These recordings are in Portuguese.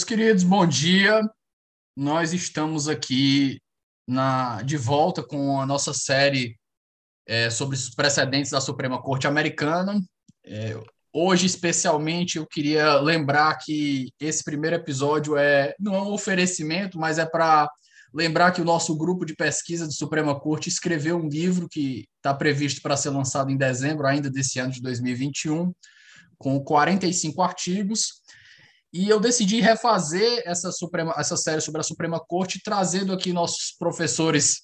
Meus queridos, bom dia. Nós estamos aqui na, de volta com a nossa série é, sobre os precedentes da Suprema Corte Americana. É, hoje, especialmente, eu queria lembrar que esse primeiro episódio é não é um oferecimento, mas é para lembrar que o nosso grupo de pesquisa de Suprema Corte escreveu um livro que está previsto para ser lançado em dezembro ainda desse ano de 2021, com 45 artigos e eu decidi refazer essa, Suprema, essa série sobre a Suprema Corte, trazendo aqui nossos professores,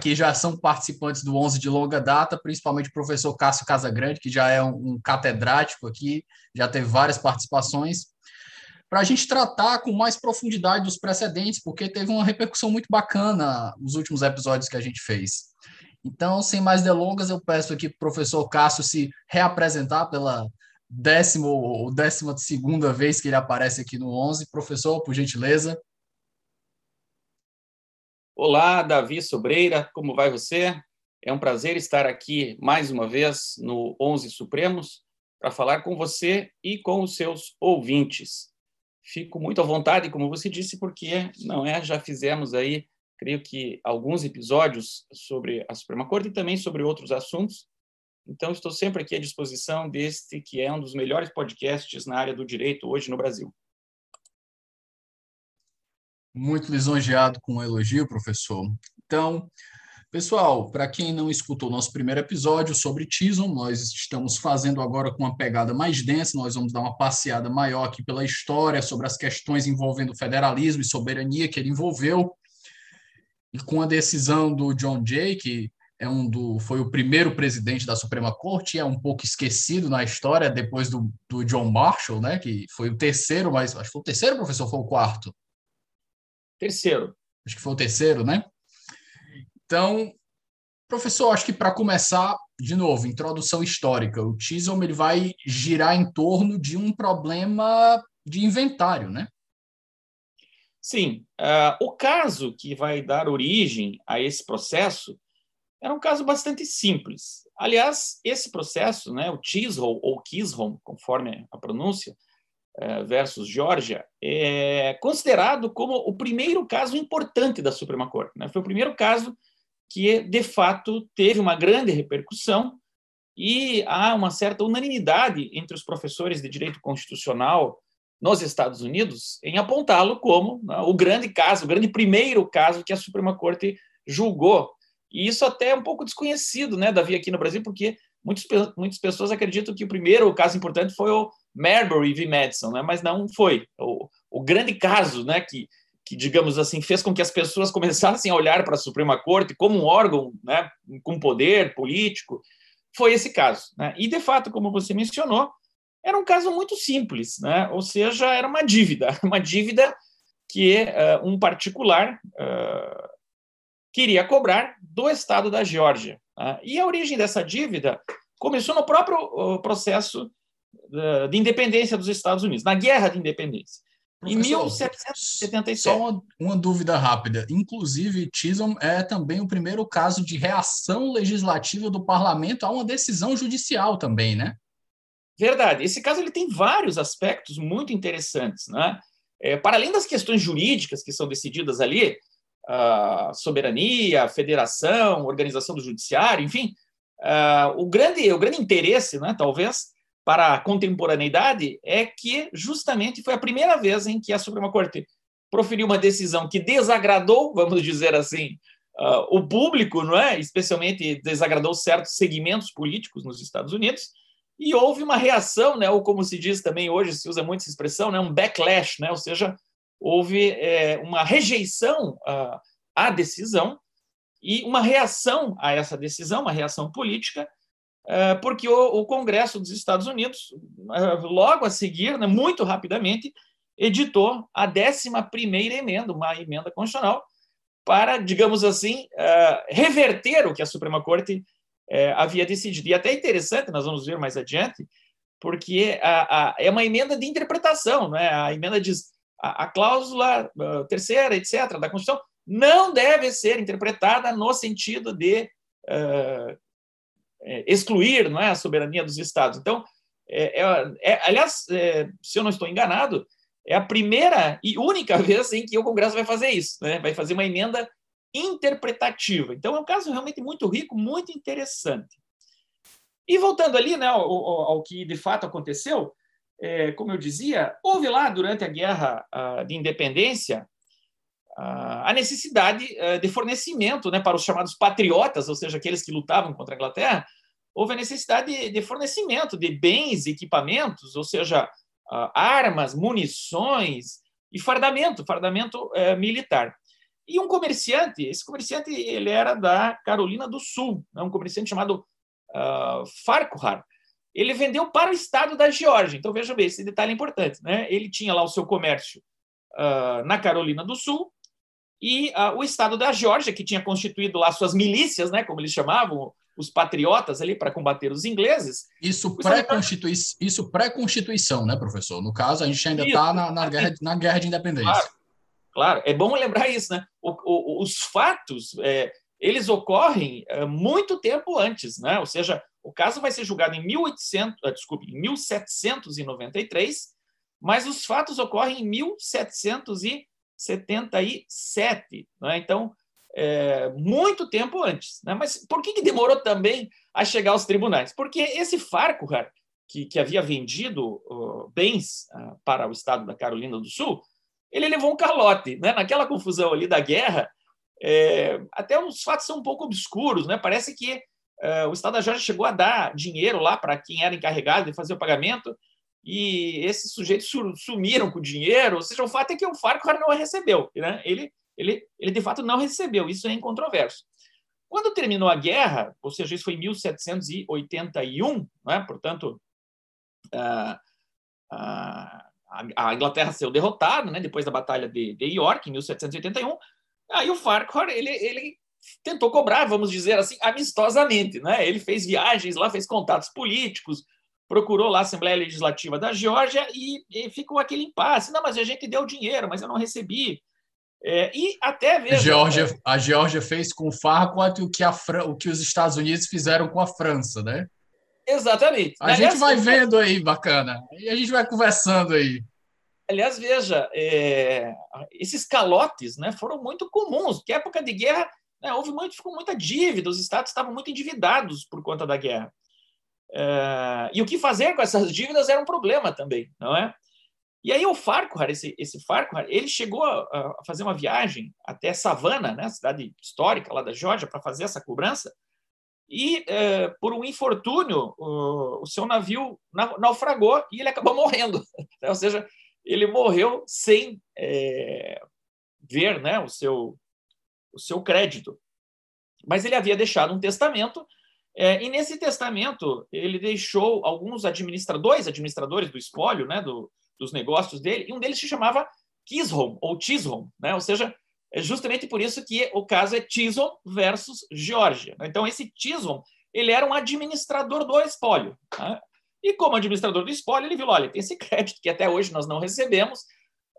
que já são participantes do 11 de longa data, principalmente o professor Cássio Casagrande, que já é um, um catedrático aqui, já teve várias participações, para a gente tratar com mais profundidade dos precedentes, porque teve uma repercussão muito bacana nos últimos episódios que a gente fez. Então, sem mais delongas, eu peço aqui para o professor Cássio se reapresentar pela décimo ou décima segunda vez que ele aparece aqui no 11. Professor, por gentileza. Olá, Davi Sobreira, como vai você? É um prazer estar aqui mais uma vez no 11 Supremos para falar com você e com os seus ouvintes. Fico muito à vontade, como você disse, porque não é, já fizemos aí, creio que alguns episódios sobre a Suprema Corte e também sobre outros assuntos. Então, estou sempre aqui à disposição deste que é um dos melhores podcasts na área do direito hoje no Brasil. Muito lisonjeado com o elogio, professor. Então, pessoal, para quem não escutou nosso primeiro episódio sobre Tison, nós estamos fazendo agora com uma pegada mais densa, nós vamos dar uma passeada maior aqui pela história, sobre as questões envolvendo federalismo e soberania que ele envolveu. E com a decisão do John Jay, que é um do, foi o primeiro presidente da Suprema Corte, é um pouco esquecido na história depois do, do John Marshall, né, que foi o terceiro, mas acho que foi o terceiro, professor, foi o quarto? Terceiro. Acho que foi o terceiro, né? Então, professor, acho que para começar, de novo, introdução histórica. O Chisholm ele vai girar em torno de um problema de inventário, né? Sim. Uh, o caso que vai dar origem a esse processo era um caso bastante simples. Aliás, esse processo, né, o Chisholm ou Kisholm, conforme a pronúncia, é, versus Georgia, é considerado como o primeiro caso importante da Suprema Corte. Né? Foi o primeiro caso que, de fato, teve uma grande repercussão e há uma certa unanimidade entre os professores de direito constitucional nos Estados Unidos em apontá-lo como né, o grande caso, o grande primeiro caso que a Suprema Corte julgou e isso até é um pouco desconhecido, né, Davi, aqui no Brasil, porque muitas, muitas pessoas acreditam que o primeiro caso importante foi o Marbury v. Madison, né, mas não foi. O, o grande caso, né, que, que, digamos assim, fez com que as pessoas começassem a olhar para a Suprema Corte como um órgão né, com poder político, foi esse caso. Né? E, de fato, como você mencionou, era um caso muito simples, né? ou seja, era uma dívida, uma dívida que uh, um particular uh, queria cobrar do Estado da Geórgia. Tá? E a origem dessa dívida começou no próprio processo de independência dos Estados Unidos, na Guerra de Independência. Professor, em 1777. Só uma, uma, dúvida rápida. Inclusive, Chisholm é também o primeiro caso de reação legislativa do parlamento a uma decisão judicial também, né? Verdade. Esse caso ele tem vários aspectos muito interessantes, né? É, para além das questões jurídicas que são decididas ali, soberania, federação, organização do judiciário, enfim, uh, o grande o grande interesse, né, talvez, para a contemporaneidade é que justamente foi a primeira vez em que a Suprema Corte proferiu uma decisão que desagradou, vamos dizer assim, uh, o público, não é? Especialmente desagradou certos segmentos políticos nos Estados Unidos. E houve uma reação, né, ou como se diz também hoje, se usa muito essa expressão, né, um backlash, né, ou seja, houve é, uma rejeição à, à decisão e uma reação a essa decisão, uma reação política, é, porque o, Congresso dos Estados Unidos, é, logo a seguir, né, muito rapidamente, editou a 11 emenda, uma emenda constitucional, para, digamos assim, é, reverter o que a Suprema Corte havia decidido. E até interessante, nós vamos ver mais adiante, porque a, a, é uma emenda de interpretação, né? a emenda diz a, a cláusula a terceira, etc., da Constituição não deve ser interpretada no sentido de uh, excluir não é, a soberania dos Estados. Então, é, é, é, aliás, é, se eu não estou enganado, é a primeira e única vez em que o Congresso vai fazer isso, né? vai fazer uma emenda interpretativa. Então, é um caso realmente muito rico, muito interessante. E voltando ali né, ao, ao que de fato aconteceu, é, como eu dizia, houve lá durante a Guerra uh, de Independência uh, a necessidade uh, de fornecimento né, para os chamados patriotas, ou seja, aqueles que lutavam contra a Inglaterra, houve a necessidade de, de fornecimento de bens, equipamentos, ou seja, armas, munições e fardamento, fardamento eh, militar. E um comerciante, esse comerciante ele era da Carolina do Sul, né, um comerciante chamado uh, Farquhar, ele vendeu para o estado da Geórgia. Então, veja bem, esse detalhe é importante. Né? Ele tinha lá o seu comércio uh, na Carolina do Sul e uh, o estado da Geórgia, que tinha constituído lá suas milícias, né, como eles chamavam, os patriotas ali para combater os ingleses. Isso pré-constituição, isso pré-constituição, né, professor? No caso, a gente ainda está na, na, guerra, na guerra de independência. Claro, claro, é bom lembrar isso, né? O, o, os fatos, é, eles ocorrem é, muito tempo antes, né? Ou seja, o caso vai ser julgado em 1800, ah, desculpe, em 1793, mas os fatos ocorrem em 1777, né? Então, é, muito tempo antes. Né? Mas por que, que demorou também a chegar aos tribunais? Porque esse Farquhar, que, que havia vendido uh, bens uh, para o estado da Carolina do Sul, ele levou um calote. Né? Naquela confusão ali da guerra, é, até os fatos são um pouco obscuros, né? Parece que é, o Estado da Georgia chegou a dar dinheiro lá para quem era encarregado de fazer o pagamento e esses sujeitos sumiram com o dinheiro. Ou seja, o fato é que o Farquhar não recebeu, né? Ele, ele, ele de fato não recebeu. Isso é incontroverso. Quando terminou a guerra, ou seja, isso foi em 1781, né? portanto, a, a, a Inglaterra saiu derrotada, né? depois da Batalha de, de York, em 1781, Aí o Farquhar, ele, ele tentou cobrar, vamos dizer assim, amistosamente. Né? Ele fez viagens lá, fez contatos políticos, procurou lá a Assembleia Legislativa da Geórgia e, e ficou aquele impasse. Não, mas a gente deu dinheiro, mas eu não recebi. É, e até veja, a Geórgia, é, a Geórgia fez com o Farquhar o que, a Fran o que os Estados Unidos fizeram com a França, né? Exatamente. A Aliás, gente vai vendo aí, bacana. E a gente vai conversando aí. Aliás, veja, é, esses calotes né, foram muito comuns, porque época de guerra né, houve muito, ficou muita dívida, os estados estavam muito endividados por conta da guerra. É, e o que fazer com essas dívidas era um problema também, não é? E aí o Farquhar, esse, esse Farquhar, ele chegou a, a fazer uma viagem até Savannah, né, cidade histórica lá da Geórgia, para fazer essa cobrança, e é, por um infortúnio o, o seu navio naufragou e ele acabou morrendo. Ou seja, ele morreu sem é, ver né, o, seu, o seu crédito. Mas ele havia deixado um testamento, é, e nesse testamento ele deixou alguns administradores, administradores do espólio, né, do, dos negócios dele, e um deles se chamava Chisholm, ou Chisholm, né, ou seja, é justamente por isso que o caso é Chisholm versus Geórgia. Então, esse Chisholm ele era um administrador do espólio. Né? E como administrador do espólio, ele viu, olha, tem esse crédito que até hoje nós não recebemos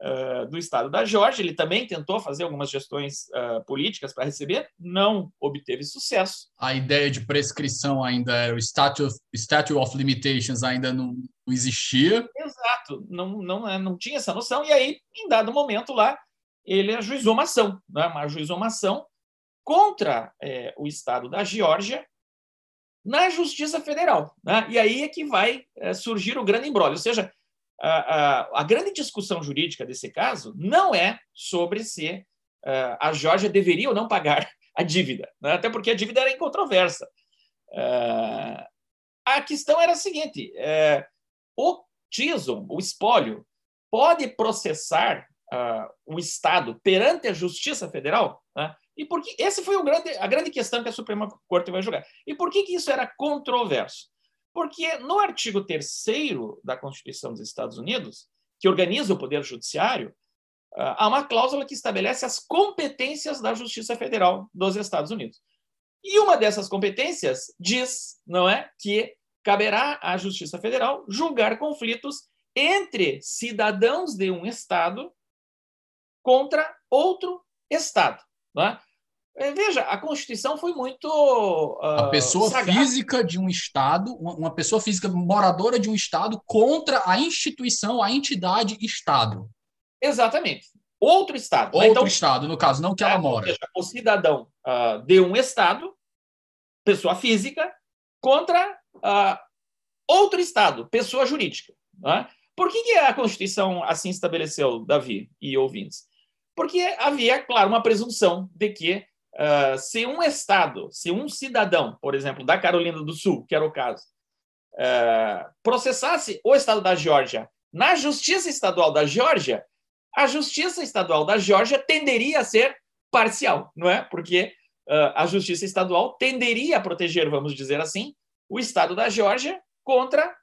uh, do Estado da Geórgia. Ele também tentou fazer algumas gestões uh, políticas para receber, não obteve sucesso. A ideia de prescrição ainda era o statute of, statute of limitations ainda não, não existia. Exato, não, não, é, não tinha essa noção. E aí, em dado momento lá, ele ajuizou uma ação, né? ajuizou uma ação contra é, o Estado da Geórgia na Justiça Federal. Né? E aí é que vai é, surgir o grande embrólio. Ou seja, a, a, a, grande discussão jurídica desse caso não é sobre se uh, a Geórgia deveria ou não pagar a dívida, né? até porque a dívida era incontroversa. Uh, a questão era a seguinte: uh, o Tison, o espólio, pode processar o Estado perante a Justiça Federal? E por que esse foi o grande, a grande questão que a Suprema Corte vai julgar. E por que, que isso era controverso? Porque no artigo 3 da Constituição dos Estados Unidos, que organiza o Poder Judiciário, ah, há uma cláusula que estabelece as competências da Justiça Federal dos Estados Unidos. E uma dessas competências diz, não é, que caberá à Justiça Federal julgar conflitos entre cidadãos de um estado contra outro estado, não é? Veja, a Constituição foi muito. Uh, a pessoa física de um Estado, uma pessoa física moradora de um Estado contra a instituição, a entidade Estado. Exatamente. Outro Estado. Né? Outro então, Estado, no caso, não que ela é, mora. Seja, o cidadão uh, de um Estado, pessoa física, contra uh, outro Estado, pessoa jurídica. Né? Por que, que a Constituição assim estabeleceu, Davi e ouvintes? Porque havia, claro, uma presunção de que Uh, se um Estado, se um cidadão, por exemplo, da Carolina do Sul, que era o caso, uh, processasse o Estado da Geórgia na Justiça Estadual da Geórgia, a Justiça Estadual da Geórgia tenderia a ser parcial, não é? Porque uh, a Justiça Estadual tenderia a proteger, vamos dizer assim, o Estado da Geórgia contra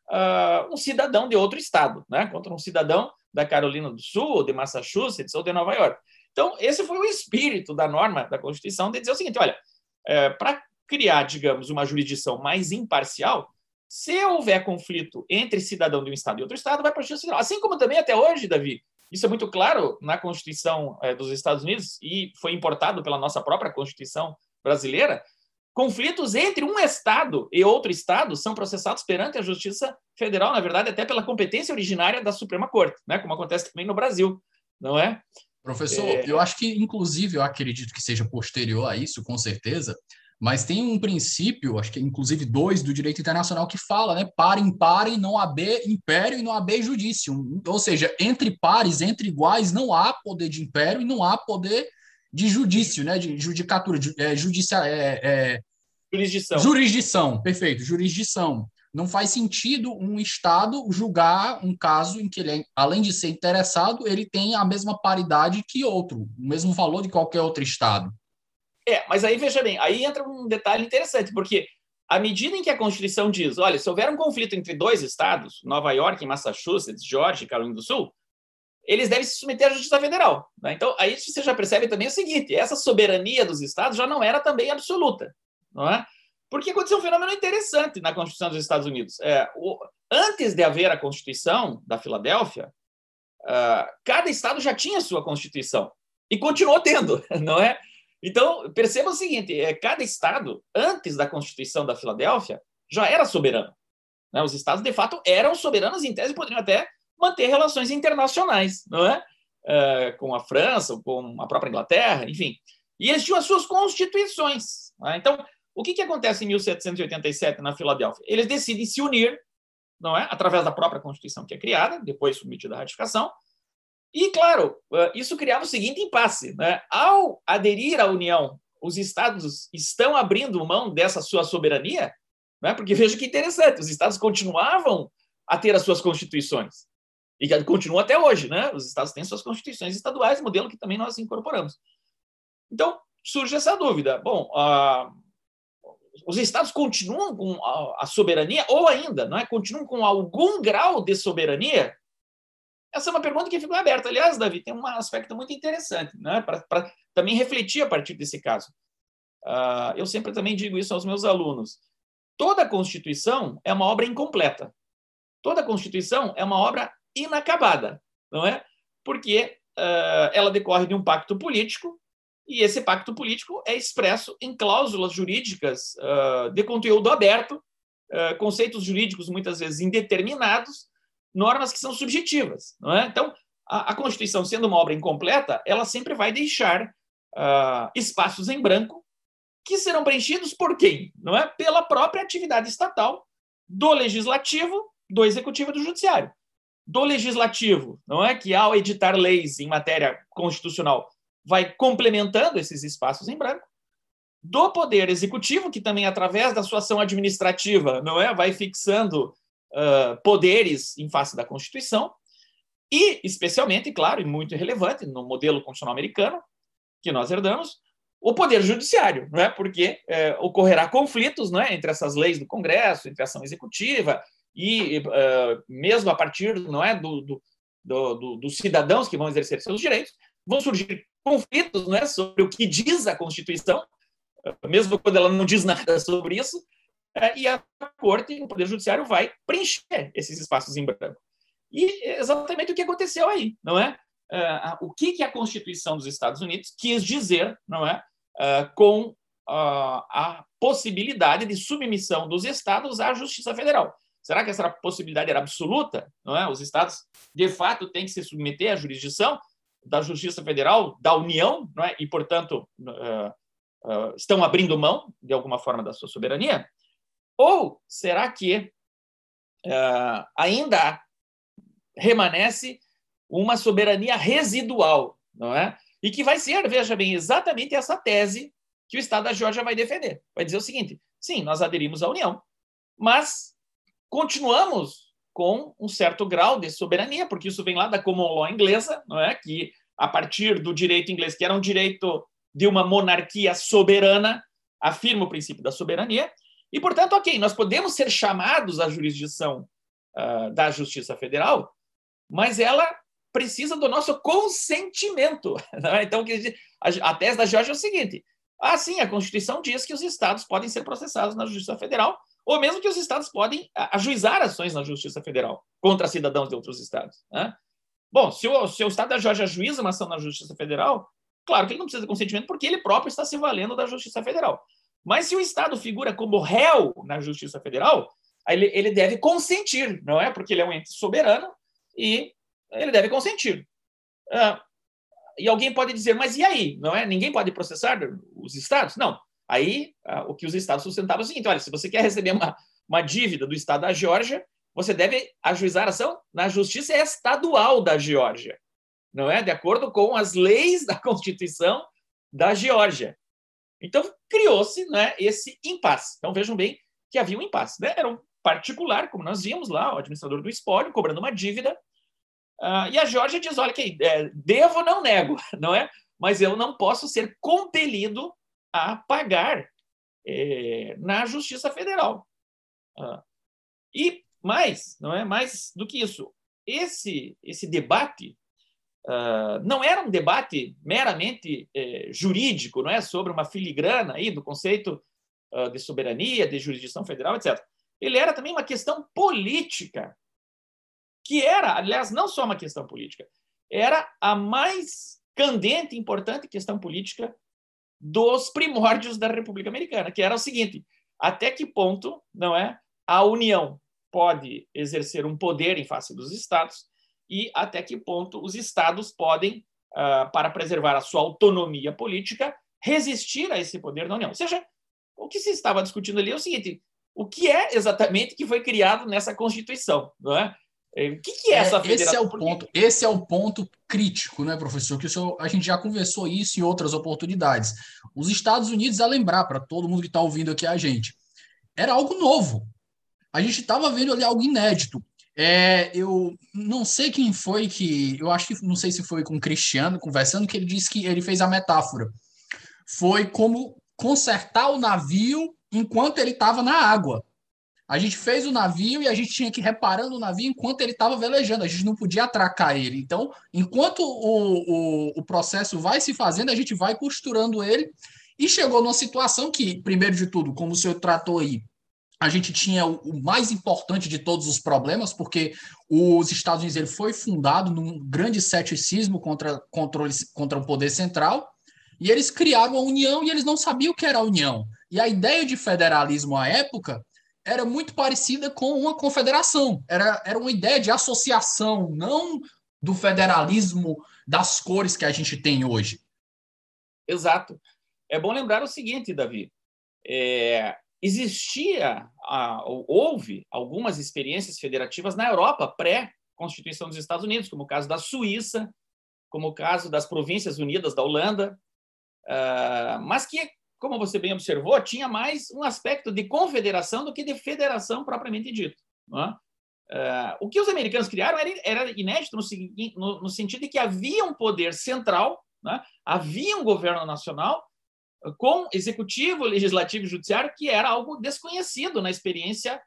um cidadão de outro Estado, né? contra um cidadão da Carolina do Sul, de Massachusetts ou de Nova York. Então, esse foi o espírito da norma da Constituição de dizer o seguinte: olha, é, para criar, digamos, uma jurisdição mais imparcial, se houver conflito entre cidadão de um Estado e outro Estado, vai para a Justiça Federal. Assim como também até hoje, Davi, isso é muito claro na Constituição é, dos Estados Unidos e foi importado pela nossa própria Constituição brasileira. Conflitos entre um Estado e outro Estado são processados perante a Justiça Federal, na verdade, até pela competência originária da Suprema Corte, né? como acontece também no Brasil, não é? Professor, é... eu acho que, inclusive, eu acredito que seja posterior a isso, com certeza, mas tem um princípio, acho que inclusive dois do direito internacional, que fala, né? Parem, parem, não haver império e não haver judício. Ou seja, entre pares, entre iguais, não há poder de império e não há poder de judício, né? De judicatura, de, é, judicia, é, é... Jurisdição. Jurisdição, perfeito, jurisdição. Não faz sentido um Estado julgar um caso em que ele, além de ser interessado, ele tem a mesma paridade que outro, o mesmo valor de qualquer outro Estado. É, mas aí veja bem, aí entra um detalhe interessante, porque à medida em que a Constituição diz, olha, se houver um conflito entre dois estados, Nova York e Massachusetts, Georgia e Carolina do Sul, eles devem se submeter à Justiça Federal. Né? Então, aí você já percebe também o seguinte: essa soberania dos estados já não era também absoluta. Não é? Porque aconteceu um fenômeno interessante na Constituição dos Estados Unidos. É, o, antes de haver a Constituição da Filadélfia, uh, cada estado já tinha sua Constituição e continuou tendo, não é? Então, perceba o seguinte: é, cada estado, antes da Constituição da Filadélfia, já era soberano. Né? Os estados, de fato, eram soberanos, em tese, poderiam até manter relações internacionais, não é? Uh, com a França, com a própria Inglaterra, enfim. E eles tinham as suas constituições. Né? Então, o que, que acontece em 1787 na Filadélfia? Eles decidem se unir, não é, através da própria Constituição que é criada, depois submetida à ratificação. E claro, isso criava o seguinte impasse: né? ao aderir à União, os estados estão abrindo mão dessa sua soberania, né? porque veja que interessante, os estados continuavam a ter as suas constituições e continuam até hoje, né? Os estados têm suas constituições estaduais, modelo que também nós incorporamos. Então surge essa dúvida. Bom, a os estados continuam com a, soberania, ou ainda, não é? continuam com algum grau de soberania? Essa é uma pergunta que ficou aberta. Aliás, Davi, tem um aspecto muito interessante né? para também refletir a partir desse caso. Uh, eu sempre também digo isso aos meus alunos. Toda Constituição é uma obra incompleta. Toda Constituição é uma obra inacabada, não é? Porque uh, ela decorre de um pacto político e esse pacto político é expresso em cláusulas jurídicas uh, de conteúdo aberto, uh, conceitos jurídicos muitas vezes indeterminados, normas que são subjetivas. Não é? Então, a, a Constituição, sendo uma obra incompleta, ela sempre vai deixar espaços em branco que serão preenchidos por quem? Não é? Pela própria atividade estatal do legislativo, do executivo e do judiciário. Do legislativo, não é que ao editar leis em matéria constitucional vai complementando esses espaços em branco, do poder executivo, que também, através da sua ação administrativa, não é, vai fixando uh, poderes em face da Constituição, e, especialmente, claro, e muito relevante, no modelo constitucional americano, que nós herdamos, o poder judiciário, não é? Porque ocorrerá conflitos, não é, entre essas leis do Congresso, entre a ação executiva e uh, mesmo a partir, não é, do, do, do, dos cidadãos que vão exercer seus direitos, vão surgir conflitos, não é, sobre o que diz a Constituição, mesmo quando ela não diz nada sobre isso, é, e a corte, o poder judiciário vai preencher esses espaços em branco. E exatamente o que aconteceu aí, não é? O que, que a Constituição dos Estados Unidos quis dizer, não é, com a possibilidade de submissão dos estados à Justiça Federal. Será que essa possibilidade era absoluta? Não é? Os estados, de fato, têm que se submeter à jurisdição da Justiça Federal, da União, não é? e, portanto, estão abrindo mão, de alguma forma, da sua soberania? Ou será que ainda remanesce uma soberania residual, não é? E que vai ser, veja bem, exatamente essa tese que o Estado da Geórgia vai defender. Vai dizer o seguinte: sim, nós aderimos à União, mas continuamos com um certo grau de soberania, porque isso vem lá da common law inglesa, não é? Que a partir do direito inglês, que era um direito de uma monarquia soberana, afirma o princípio da soberania. E, portanto, ok, nós podemos ser chamados à jurisdição uh, da Justiça Federal, mas ela precisa do nosso consentimento. Né? Então, a tese da Georgia é o seguinte: ah, sim, a Constituição diz que os estados podem ser processados na Justiça Federal, ou mesmo que os estados podem ajuizar ações na Justiça Federal contra cidadãos de outros estados. Né? Bom, se o, se o estado da Georgia ajuiza uma ação na Justiça Federal, claro que ele não precisa de consentimento, porque ele próprio está se valendo da Justiça Federal. Mas se o Estado figura como réu na Justiça Federal, ele, ele deve consentir, não é? Porque ele é um ente soberano e ele deve consentir. Ah, e alguém pode dizer, mas e aí? Não é? Ninguém pode processar os estados? Não. Aí, ah, o que os estados sustentavam é o seguinte: olha, se você quer receber uma, uma dívida do estado da Geórgia, você deve ajuizar a ação na justiça estadual da Geórgia, não é? De acordo com as leis da Constituição da Geórgia. Então, criou-se né, esse impasse. Então, vejam bem que havia um impasse. Né? Era um particular, como nós vimos lá, o administrador do espólio, cobrando uma dívida Uh, e a Georgia diz: olha, que é, devo, não nego, não é? Mas eu não posso ser compelido a pagar é, na Justiça Federal. Uh, e mais, não é mais do que isso. Esse esse debate uh, não era um debate meramente é, jurídico, não é sobre uma filigrana aí do conceito de soberania, de jurisdição federal, etc. Ele era também uma questão política que era, aliás, não só uma questão política, era a mais candente e importante questão política dos primórdios da República Americana, que era o seguinte: até que ponto, não é, a União pode exercer um poder em face dos estados e até que ponto os estados podem, uh, para preservar a sua autonomia política, resistir a esse poder da União. Ou seja, o que se estava discutindo ali é o seguinte: o que é exatamente que foi criado nessa Constituição, não é? É, o que, que é, é essa federação? Esse é o ponto, esse é o ponto crítico, né, professor? Que senhor, a gente já conversou isso em outras oportunidades. Os Estados Unidos, a lembrar para todo mundo que está ouvindo aqui a gente, era algo novo. A gente estava vendo ali algo inédito. É, eu não sei quem foi que. Eu acho que não sei se foi com o Cristiano conversando, que ele disse que ele fez a metáfora. Foi como consertar o navio enquanto ele estava na água. A gente fez o navio e a gente tinha que ir reparando o navio enquanto ele estava velejando. A gente não podia atracar ele. Então, enquanto o, o, o processo vai se fazendo, a gente vai costurando ele. E chegou numa situação que, primeiro de tudo, como o senhor tratou aí, a gente tinha o, mais importante de todos os problemas, porque os Estados Unidos ele foi fundado num grande ceticismo contra, contra, contra o poder central, e eles criaram a União e eles não sabiam o que era a União. E a ideia de federalismo à época era muito parecida com uma confederação. Era, era uma ideia de associação, não do federalismo das cores que a gente tem hoje. Exato. É bom lembrar o seguinte, Davi. É, existia, houve algumas experiências federativas na Europa pré-constituição dos Estados Unidos, como o caso da Suíça, como o caso das Províncias Unidas da Holanda, uh, mas que como você bem observou, tinha mais um aspecto de confederação do que de federação propriamente dito. Uh, o que os americanos criaram era, era inédito no, no, no, sentido de que havia um poder central, né? havia um governo nacional com executivo, legislativo e judiciário, que era algo desconhecido na experiência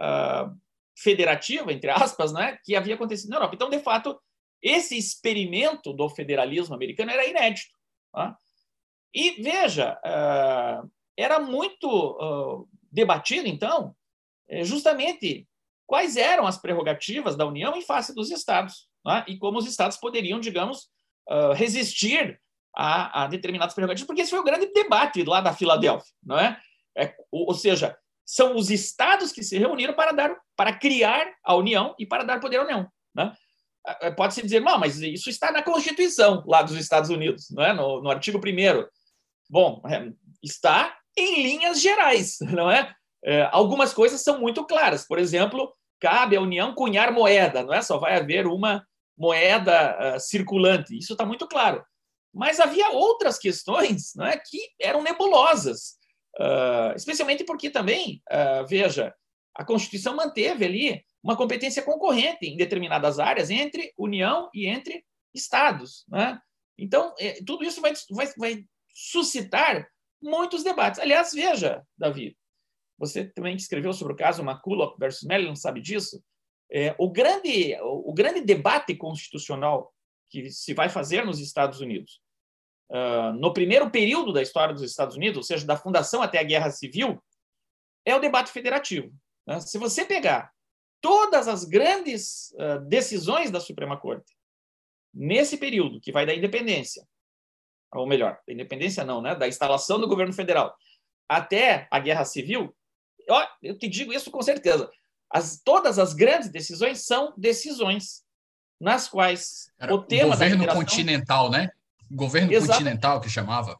uh, federativa, entre aspas, né, que havia acontecido na Europa. Então, de fato, esse experimento do federalismo americano era inédito. E veja, uh, era muito debatido, então, eh, justamente quais eram as prerrogativas da União em face dos Estados né? e como os Estados poderiam, digamos, resistir a, determinadas prerrogativas, porque esse foi o grande debate lá da Filadélfia, não é? é ou, ou seja, são os Estados que se reuniram para dar, para criar a União e para dar poder à União, né? É, pode-se dizer, não, mas isso está na Constituição lá dos Estados Unidos, não é? no, no artigo 1 Bom, é, está em linhas gerais, não é? é? Algumas coisas são muito claras. Por exemplo, cabe à União cunhar moeda, não é? Só vai haver uma moeda uh, circulante. Isso está muito claro. Mas havia outras questões não é, que eram nebulosas, uh, especialmente porque também, uh, veja, a Constituição manteve ali uma competência concorrente em determinadas áreas entre União e entre Estados. Né? Então, é, tudo isso vai, vai, vai suscitar muitos debates. Aliás, veja, Davi, você também escreveu sobre o caso McCulloch versus Mellon, sabe disso? É, o, grande, o grande debate constitucional que se vai fazer nos Estados Unidos, uh, no primeiro período da história dos Estados Unidos, ou seja, da fundação até a Guerra Civil, é o debate federativo. Né? Se você pegar todas as grandes uh, decisões da Suprema Corte nesse período, que vai da independência ou melhor, da independência não, né? da instalação do governo federal até a guerra civil, ó, eu te digo isso com certeza. As, todas as grandes decisões são decisões nas quais Era o tema governo da continental, né? Governo continental que chamava.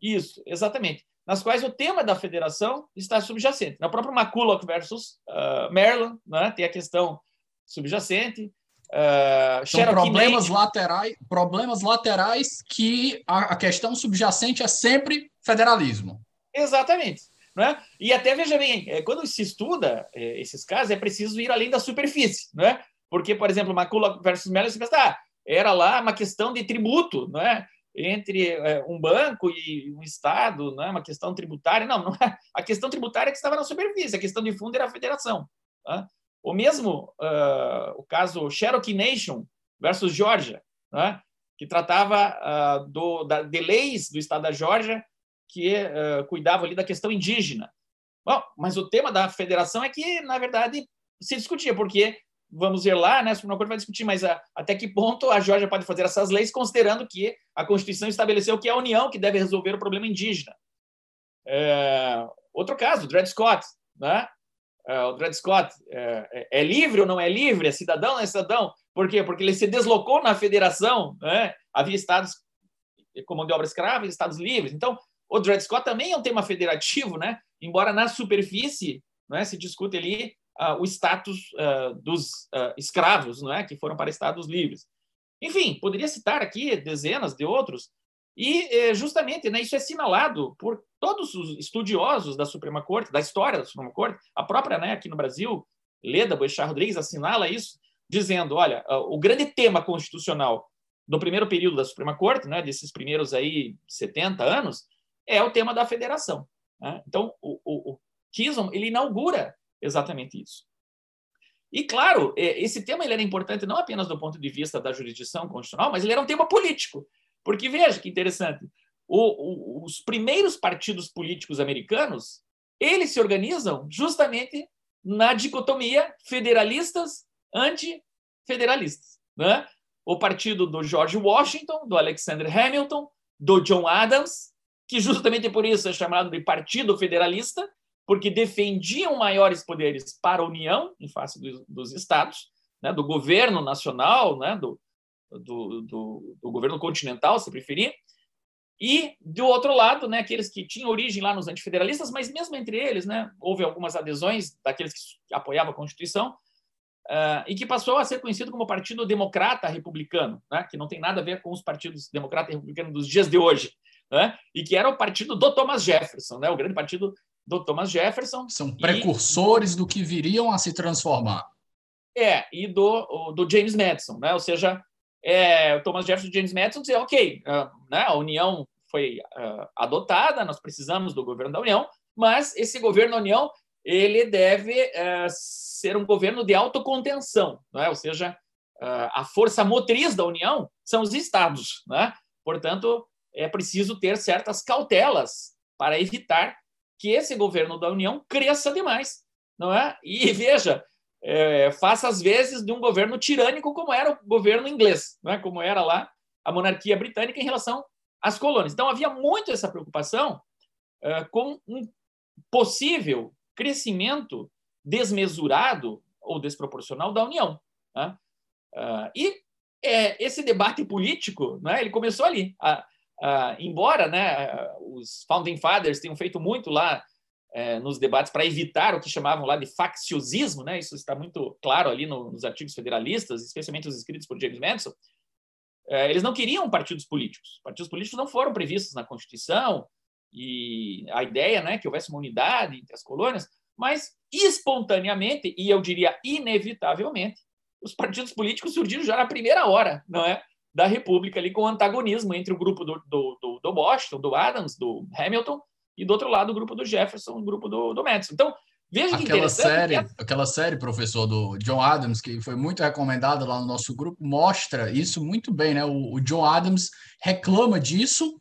Isso, exatamente. Nas quais o tema da federação está subjacente. No próprio McCulloch versus uh, Maryland, né? tem a questão subjacente. Uh, São problemas laterais, problemas laterais que a, a, questão subjacente é sempre federalismo. Exatamente. Né? E até veja bem, é, quando se estuda é, esses casos, é preciso ir além da superfície, né? Porque, por exemplo, Macula versus Mellon, você pensa, ah, era lá uma questão de tributo, não é? Entre é, um banco e um estado, não é? Uma questão tributária, não, não é. A questão tributária que estava na superfície, a questão de fundo era a federação. Tá? O mesmo uh, o caso Cherokee Nation versus Georgia, né? que tratava uh, do, da, de leis do estado da Georgia que uh, cuidavam ali da questão indígena. Bom, mas o tema da federação é que, na verdade, se discutia, porque, vamos ver lá, né, a Suprema Corte vai discutir, mas a, até que ponto a Georgia pode fazer essas leis, considerando que a Constituição estabeleceu que é a União que deve resolver o problema indígena. É, outro caso, Dred Scott, né? Uh, o Dred Scott é, é, é, livre ou não é livre, é cidadão ou não é cidadão? Por quê? Porque ele se deslocou na federação, né? havia estados com mão de obra escrava e estados livres. Então, o Dred Scott também é um tema federativo, né? embora na superfície né, se discute ali uh, o status uh, dos escravos, não é? que foram para estados livres. Enfim, poderia citar aqui dezenas de outros, e eh, justamente né, isso é assinalado por todos os estudiosos da Suprema Corte, da história da Suprema Corte, a própria né, aqui no Brasil, Leda Boechat Rodrigues assinala isso, dizendo, olha, o grande tema constitucional do primeiro período da Suprema Corte, né, desses primeiros aí 70 anos, é o tema da federação. Né? Então, o, o, o Chisholm, ele inaugura exatamente isso. E, claro, é, esse tema ele era importante não apenas do ponto de vista da jurisdição constitucional, mas ele era um tema político. Porque veja que interessante, o, o, os primeiros partidos políticos americanos eles se organizam justamente na dicotomia federalistas anti-federalistas. Né? O partido do George Washington, do Alexander Hamilton, do John Adams, que justamente por isso é chamado de Partido Federalista, porque defendiam maiores poderes para a União, em face dos, dos estados, né? do governo nacional, né? do, do, do, do governo continental, se preferir, e, do outro lado, né, aqueles que tinham origem lá nos antifederalistas, mas mesmo entre eles, né, houve algumas adesões daqueles que apoiavam a Constituição, uh, e que passou a ser conhecido como Partido Democrata Republicano, né, que não tem nada a ver com os partidos democrata e republicano dos dias de hoje, né, e que era o partido do Thomas Jefferson, né, o grande partido do Thomas Jefferson. São precursores e, do que viriam a se transformar. É, e do, do James Madison, né, ou seja, é, Thomas Jefferson e James Madison dizer, ok, uh, né, a União foi uh, adotada, nós precisamos do governo da União, mas esse governo da União ele deve uh, ser um governo de autocontenção, não é? ou seja, uh, a força motriz da União são os estados. Né? Portanto, é preciso ter certas cautelas para evitar que esse governo da União cresça demais. não é? E veja, é, faça às vezes de um governo tirânico como era o governo inglês, não é? como era lá a monarquia britânica em relação às colônias. Então havia muito essa preocupação uh, com um possível crescimento desmesurado ou desproporcional da União. Né? Uh, e é, esse debate político, né, ele começou ali. embora né, os founding fathers tenham feito muito lá é, nos debates para evitar o que chamavam lá de facciosismo, né, isso está muito claro ali no, nos artigos federalistas, especialmente os escritos por James Madison, é, eles não queriam partidos políticos. Partidos políticos não foram previstos na Constituição e a ideia né, que houvesse uma unidade entre as colônias, mas espontaneamente, e eu diria inevitavelmente, os partidos políticos surgiram já na primeira hora, não é? Da República, ali com antagonismo entre o grupo do, do, do, do Washington, do Adams, do Hamilton, e do outro lado o grupo do Jefferson, o grupo do, do Madison. Então, veja que aquela série, que... aquela série, professor, do John Adams, que foi muito recomendada lá no nosso grupo, mostra isso muito bem, né? O, o John Adams reclama disso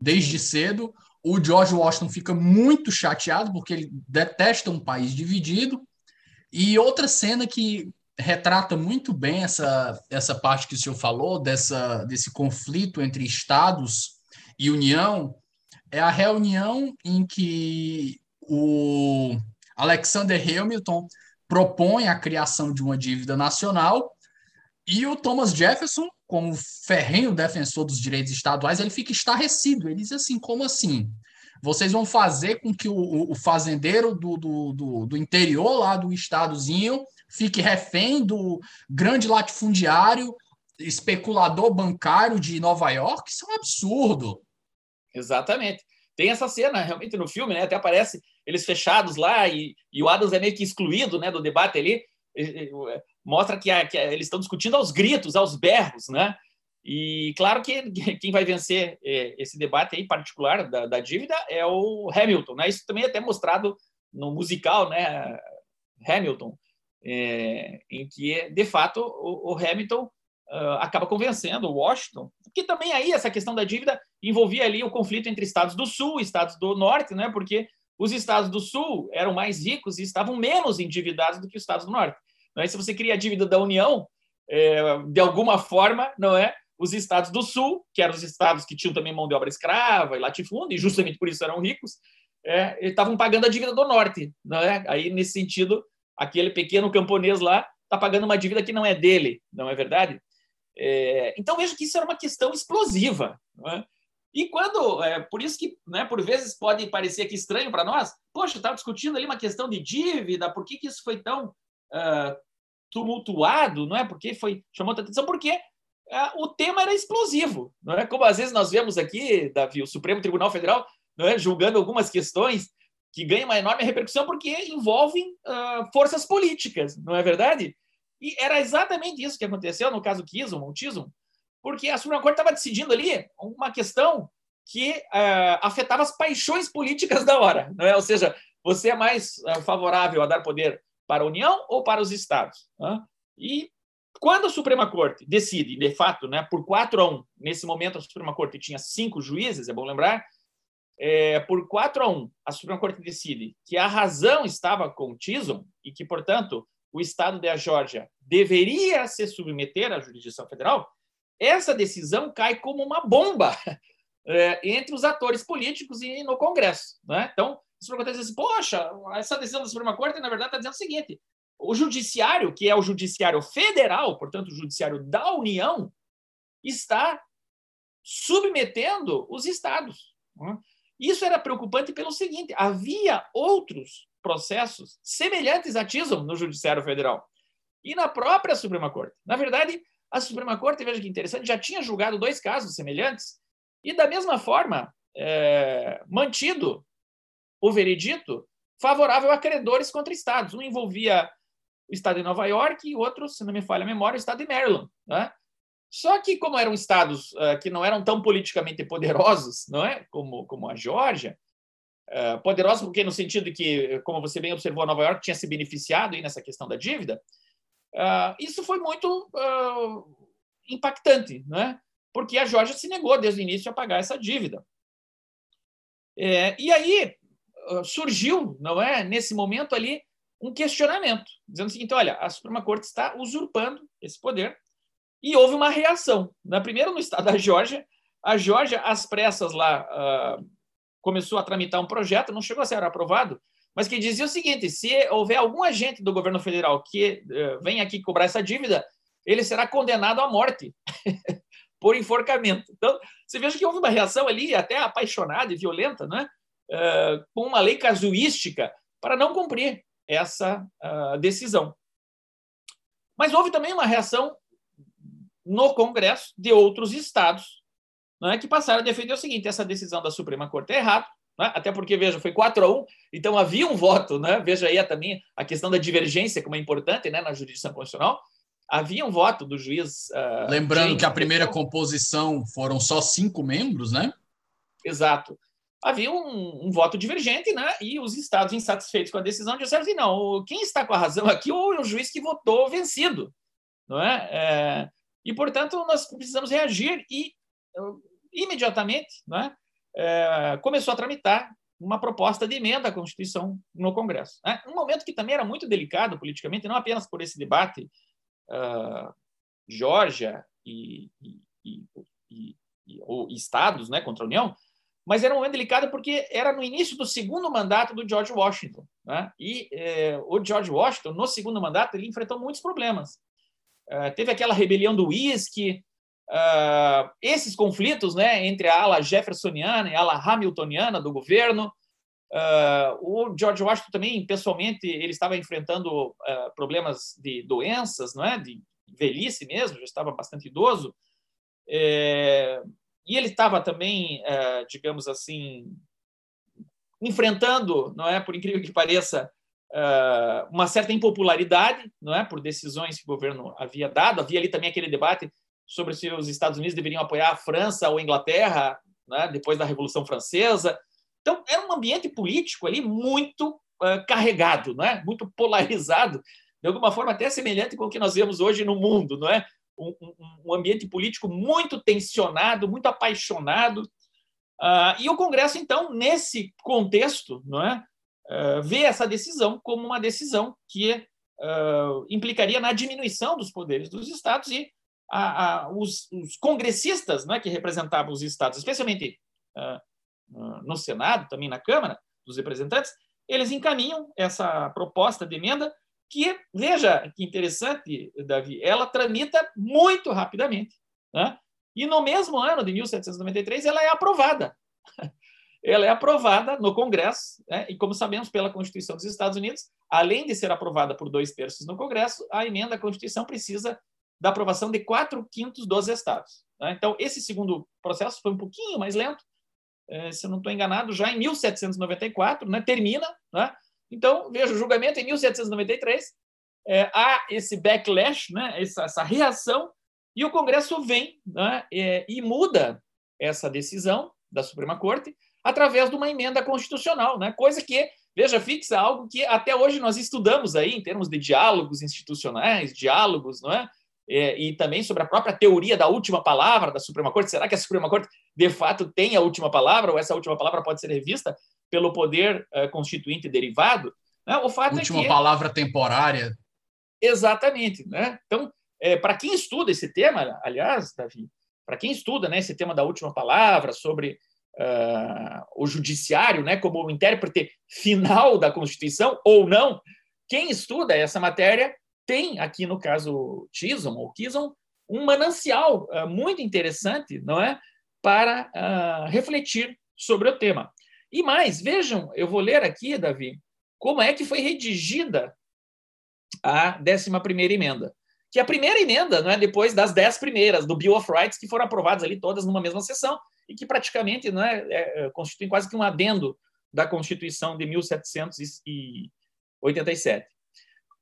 desde cedo. O George Washington fica muito chateado porque ele detesta um país dividido. E outra cena que retrata muito bem essa, essa parte que o senhor falou, dessa, desse conflito entre estados e União, é a reunião em que o Alexander Hamilton propõe a criação de uma dívida nacional e o Thomas Jefferson, como ferrenho defensor dos direitos estaduais, ele fica estarrecido. Ele diz assim: como assim? Vocês vão fazer com que o, o fazendeiro do, do, do, do interior lá do estadozinho fique refém do grande latifundiário, especulador bancário de Nova York, isso é um absurdo. Exatamente. Tem essa cena realmente no filme, né? Até aparece eles fechados lá e, e o Adams é meio que excluído, né, do debate ali. Mostra que, a, que a, eles estão discutindo aos gritos, aos berros, né? E claro que quem vai vencer é, esse debate aí particular da, da dívida é o Hamilton, né? Isso também é até mostrado no musical, né? Hamilton, é, em que, de fato, o, o Hamilton uh, acaba convencendo o Washington, que também aí essa questão da dívida envolvia ali o conflito entre estados do Sul e estados do Norte, né? porque os estados do Sul eram mais ricos e estavam menos endividados do que os estados do Norte. Não é? Se você cria a dívida da União, é, de alguma forma, não é? Os estados do Sul, que eram os estados que tinham também mão de obra escrava e latifúndio, e justamente por isso eram ricos, é, estavam pagando a dívida do Norte, não é? Aí nesse sentido aquele pequeno camponês lá está pagando uma dívida que não é dele, não é verdade? É, então veja que isso era uma questão explosiva. É? E quando, é, por isso que, né, por vezes pode parecer que estranho para nós, poxa, estava discutindo ali uma questão de dívida, por que, que isso foi tão uh, tumultuado, não é? Porque foi chamou tanta atenção, porque uh, o tema era explosivo, não é? Como às vezes nós vemos aqui, Davi, o Supremo Tribunal Federal, não é, julgando algumas questões que ganha uma enorme repercussão porque envolvem uh, forças políticas, não é verdade? E era exatamente isso que aconteceu no caso Kisum, o Tisum, porque a Suprema Corte estava decidindo ali uma questão que uh, afetava as paixões políticas da hora, não é? Ou seja, você é mais uh, favorável a dar poder para a União ou para os Estados? Né? E quando a Suprema Corte decide, de fato, né, por 4 a 1, nesse momento a Suprema Corte tinha cinco juízes, é bom lembrar, é, por 4 a 1, a Suprema Corte decide que a razão estava com Tison e que, portanto, o Estado da Geórgia deveria se submeter à jurisdição federal, essa decisão cai como uma bomba é, entre os atores políticos e no Congresso. Né? Então, a Suprema Corte diz assim, poxa, essa decisão da Suprema Corte, na verdade, está dizendo o seguinte, o judiciário, que é o judiciário federal, portanto, o judiciário da União, está submetendo os estados. Né? Isso era preocupante pelo seguinte: havia outros processos semelhantes a Tison no Judiciário Federal e na própria Suprema Corte. Na verdade, a Suprema Corte, veja que interessante, já tinha julgado dois casos semelhantes e, da mesma forma, é, mantido o veredito favorável a credores contra estados. Um envolvia o estado de Nova York e outro, se não me falha a memória, o estado de Maryland. Né? Só que, como eram estados uh, que não eram tão politicamente poderosos, não é? Como, como a Geórgia, uh, poderosos porque no sentido de que, como você bem observou, Nova York tinha se beneficiado aí nessa questão da dívida, uh, isso foi muito impactante, não é? Porque a Geórgia se negou desde o início a pagar essa dívida. E aí surgiu, não é, nesse momento ali, um questionamento, dizendo o seguinte: olha, a Suprema Corte está usurpando esse poder e houve uma reação. Na primeira, no estado da Geórgia, a Geórgia, às pressas lá, uh, começou a tramitar um projeto, não chegou a ser aprovado, mas que dizia o seguinte: se houver algum agente do governo federal que uh, vem aqui cobrar essa dívida, ele será condenado à morte por enforcamento. Então, você veja que houve uma reação ali, até apaixonada e violenta, né? Uh, com uma lei casuística para não cumprir essa decisão. Mas houve também uma reação no Congresso de outros estados, né, que passaram a defender o seguinte: essa decisão da Suprema Corte é errada, né, até porque, veja, foi 4 a 1, então havia um voto, né, veja aí também a questão da divergência, como é importante né, na jurisdição constitucional. Havia um voto do juiz. Uh, Lembrando James que a primeira composição foram só cinco membros, né? Exato. Havia um, um, voto divergente, né? E os estados insatisfeitos com a decisão disseram assim: não, quem está com a razão aqui ou é o juiz que votou vencido, não é? é e, portanto, nós precisamos reagir e, imediatamente, né, é, começou a tramitar uma proposta de emenda à Constituição no Congresso. Né? Um momento que também era muito delicado politicamente, não apenas por esse debate uh, Geórgia e, e, e, e, estados né, contra a União, mas era um momento delicado porque era no início do segundo mandato do George Washington. Né? E eh, o George Washington, no segundo mandato, ele enfrentou muitos problemas. Eh, teve aquela rebelião do uísque, uh, esses conflitos né, entre a ala jeffersoniana e a ala hamiltoniana do governo. Uh, o George Washington também, pessoalmente, ele estava enfrentando problemas de doenças, não é? de velhice mesmo, já estava bastante idoso. É, e ele estava também, digamos assim, enfrentando, não é, por incrível que pareça, uh, uma certa impopularidade, não é, por decisões que o governo havia dado. Havia ali também aquele debate sobre se os Estados Unidos deveriam apoiar a França ou a Inglaterra, né, depois da Revolução Francesa. Então era um ambiente político ali muito uh, carregado, não é, muito polarizado, de alguma forma até semelhante com o que nós vemos hoje no mundo, não é? Um, um, um ambiente político muito tensionado, muito apaixonado. Uh, e o Congresso, então, nesse contexto, não é? uh, vê essa decisão como uma decisão que uh, implicaria na diminuição dos poderes dos estados e a, a, os, os, congressistas né, que representavam os estados, especialmente uh, no Senado, também na Câmara dos Representantes, eles encaminham essa proposta de emenda que, veja que interessante, Davi, ela tramita muito rapidamente. Né? E no mesmo ano de 1793, ela é aprovada ela é aprovada no Congresso, né? e como sabemos pela Constituição dos Estados Unidos, além de ser aprovada por dois terços no Congresso, a emenda à Constituição precisa da aprovação de quatro quintos dos estados. Né? Então, esse segundo processo foi um pouquinho mais lento, é, se eu não estou enganado, já em 1794, né? termina. Né? Então, veja, o julgamento em 1793, é, há esse backlash, né? essa, essa reação, e o Congresso vem é, e muda essa decisão da Suprema Corte, através de uma emenda constitucional, né? coisa que, veja, fixa algo que até hoje nós estudamos aí em termos de diálogos institucionais, diálogos, não é? É? e também sobre a própria teoria da última palavra da Suprema Corte. Será que a Suprema Corte, de fato, tem a última palavra, ou essa última palavra pode ser revista pelo poder uh, constituinte derivado? Né? O fato última é que... palavra temporária. Exatamente. Né? Então, é, para quem estuda esse tema, aliás, Davi, para quem estuda né, esse tema da última palavra, sobre uh, o judiciário, né, como o intérprete final da Constituição ou não, quem estuda essa matéria tem aqui no caso Chisholm ou Kison um manancial uh, muito interessante, não é, para uh, refletir sobre o tema. E mais, vejam, eu vou ler aqui, Davi, como é que foi redigida a 11 primeira emenda. Que a primeira emenda, não é depois das dez primeiras do Bill of Rights que foram aprovadas ali todas numa mesma sessão, e que praticamente né, é, constituem quase que um adendo da Constituição de 1787.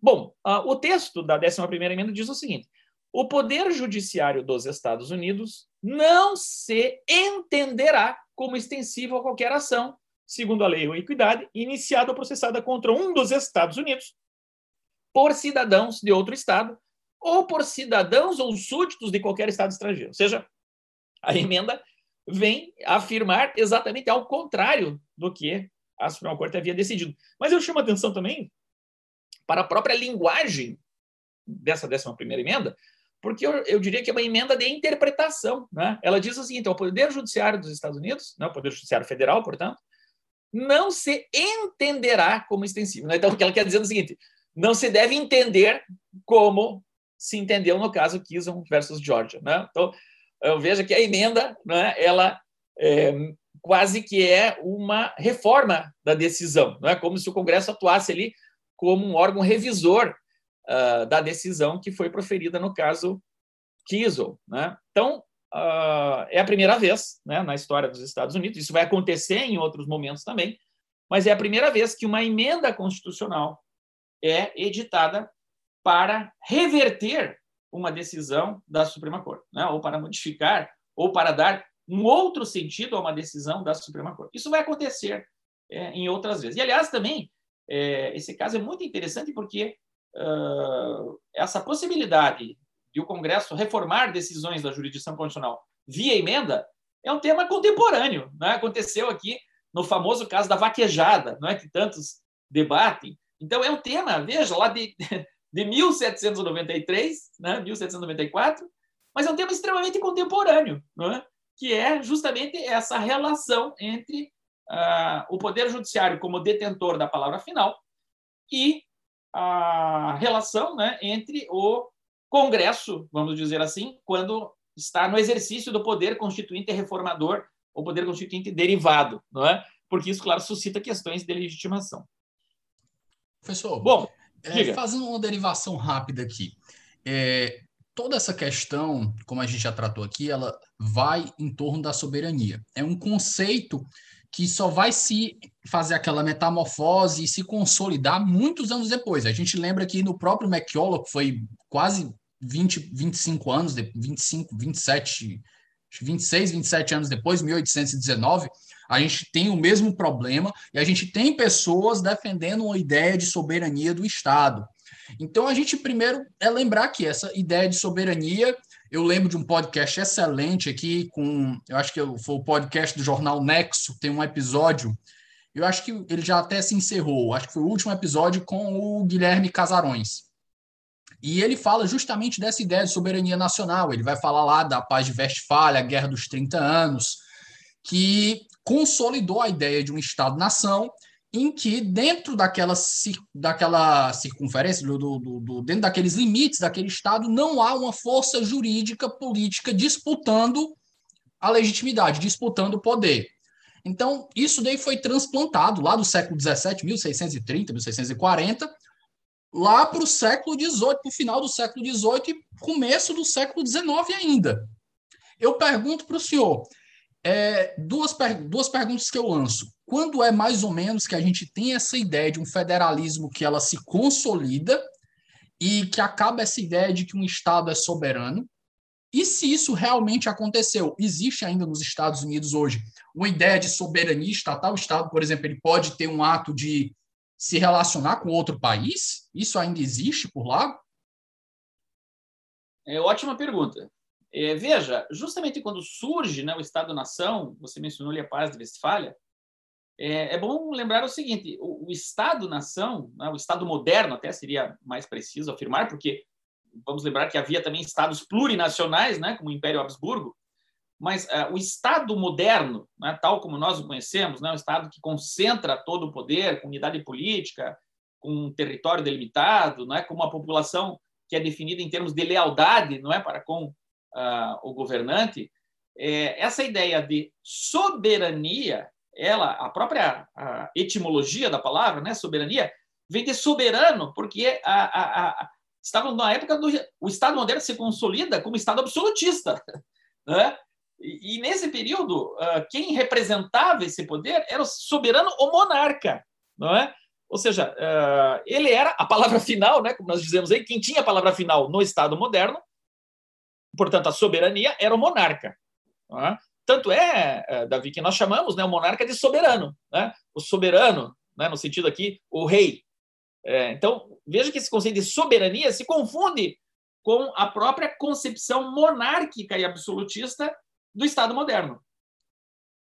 Bom, o texto da 11ª emenda diz o seguinte: o poder judiciário dos Estados Unidos não se entenderá como extensivo a qualquer ação, segundo a lei ou equidade, iniciada ou processada contra um dos Estados Unidos por cidadãos de outro Estado ou por cidadãos ou súditos de qualquer Estado estrangeiro. Ou seja, a emenda vem afirmar exatamente ao contrário do que a Suprema Corte havia decidido. Mas eu chamo a atenção também para a própria linguagem dessa 11 primeira emenda, porque eu, eu, diria que é uma emenda de interpretação. Né? Ela diz o seguinte: o Poder Judiciário dos Estados Unidos, né, o Poder Judiciário Federal, portanto, não se entenderá como extensivo. Né? Então, o que ela quer dizer é o seguinte: não se deve entender como se entendeu no caso Kison versus Georgia. Né? Então, eu vejo que a emenda, né, ela é, quase que é uma reforma da decisão, não é como se o Congresso atuasse ali como um órgão revisor uh, da decisão que foi proferida no caso Kiesel. Né? Então, uh, é a primeira vez né, na história dos Estados Unidos, isso vai acontecer em outros momentos também, mas é a primeira vez que uma emenda constitucional é editada para reverter uma decisão da Suprema Corte, né? ou para modificar, ou para dar um outro sentido a uma decisão da Suprema Corte. Isso vai acontecer é, em outras vezes. E, aliás, também, é, esse caso é muito interessante porque uh, essa possibilidade de o Congresso reformar decisões da jurisdição constitucional via emenda é um tema contemporâneo. Né? Aconteceu aqui no famoso caso da vaquejada, não é que tantos debatem. Então, é um tema, veja, lá de, de 1793, né? 1794, mas é um tema extremamente contemporâneo, é? que é justamente essa relação entre uh, o Poder Judiciário como detentor da palavra final e a relação né, entre o Congresso, vamos dizer assim, quando está no exercício do poder constituinte reformador ou poder constituinte derivado, não é? Porque isso, claro, suscita questões de legitimação. Professor, bom, é, fazendo uma derivação rápida aqui, é, toda essa questão, como a gente já tratou aqui, ela vai em torno da soberania. É um conceito que só vai se fazer aquela metamorfose e se consolidar muitos anos depois. A gente lembra que no próprio McCulloch, foi quase 20, 25 anos, 25, 27, 26, 27 anos depois, 1819, a gente tem o mesmo problema e a gente tem pessoas defendendo uma ideia de soberania do Estado. Então, a gente primeiro é lembrar que essa ideia de soberania eu lembro de um podcast excelente aqui, com. Eu acho que foi o podcast do jornal Nexo, tem um episódio. Eu acho que ele já até se encerrou. Acho que foi o último episódio com o Guilherme Casarões. E ele fala justamente dessa ideia de soberania nacional. Ele vai falar lá da paz de Westfália, a Guerra dos 30 Anos, que consolidou a ideia de um Estado-nação em que dentro daquela, daquela circunferência, do, do, do, dentro daqueles limites daquele Estado, não há uma força jurídica política disputando a legitimidade, disputando o poder. Então, isso daí foi transplantado lá do século XVII, 1630, 1640, lá para o século XVIII, para o final do século XVIII e começo do século XIX ainda. Eu pergunto para o senhor, é, duas, per duas perguntas que eu lanço. Quando é mais ou menos que a gente tem essa ideia de um federalismo que ela se consolida e que acaba essa ideia de que um Estado é soberano? E se isso realmente aconteceu? Existe ainda nos Estados Unidos hoje uma ideia de soberania estatal? O Estado, por exemplo, ele pode ter um ato de se relacionar com outro país? Isso ainda existe por lá? É ótima pergunta. É, veja, justamente quando surge né, o Estado-nação, você mencionou ali a paz de Westfália, é, é bom lembrar o seguinte: o, o Estado-nação, né, o Estado moderno, até seria mais preciso afirmar, porque vamos lembrar que havia também Estados plurinacionais, né, como o Império Habsburgo, mas uh, o Estado moderno, né, tal como nós o conhecemos, né, um Estado que concentra todo o poder, com unidade política, com um território delimitado, né, com uma população que é definida em termos de lealdade, não é, para com uh, o governante, é, essa ideia de soberania, ela, a própria a etimologia da palavra, né, soberania, vem de soberano, porque a, a, a, na época do o Estado moderno se consolida como Estado absolutista, né? E, e nesse período, uh, quem representava esse poder era o soberano ou monarca, não é? Ou seja, uh, ele era a palavra final, né, como nós dizemos aí, quem tinha a palavra final no Estado moderno Portanto, a soberania era o monarca. É? Tanto é, é, Davi, que nós chamamos né, o monarca de soberano. Né? O soberano, né, no sentido aqui, o rei. É, então, veja que esse conceito de soberania se confunde com a própria concepção monárquica e absolutista do Estado moderno.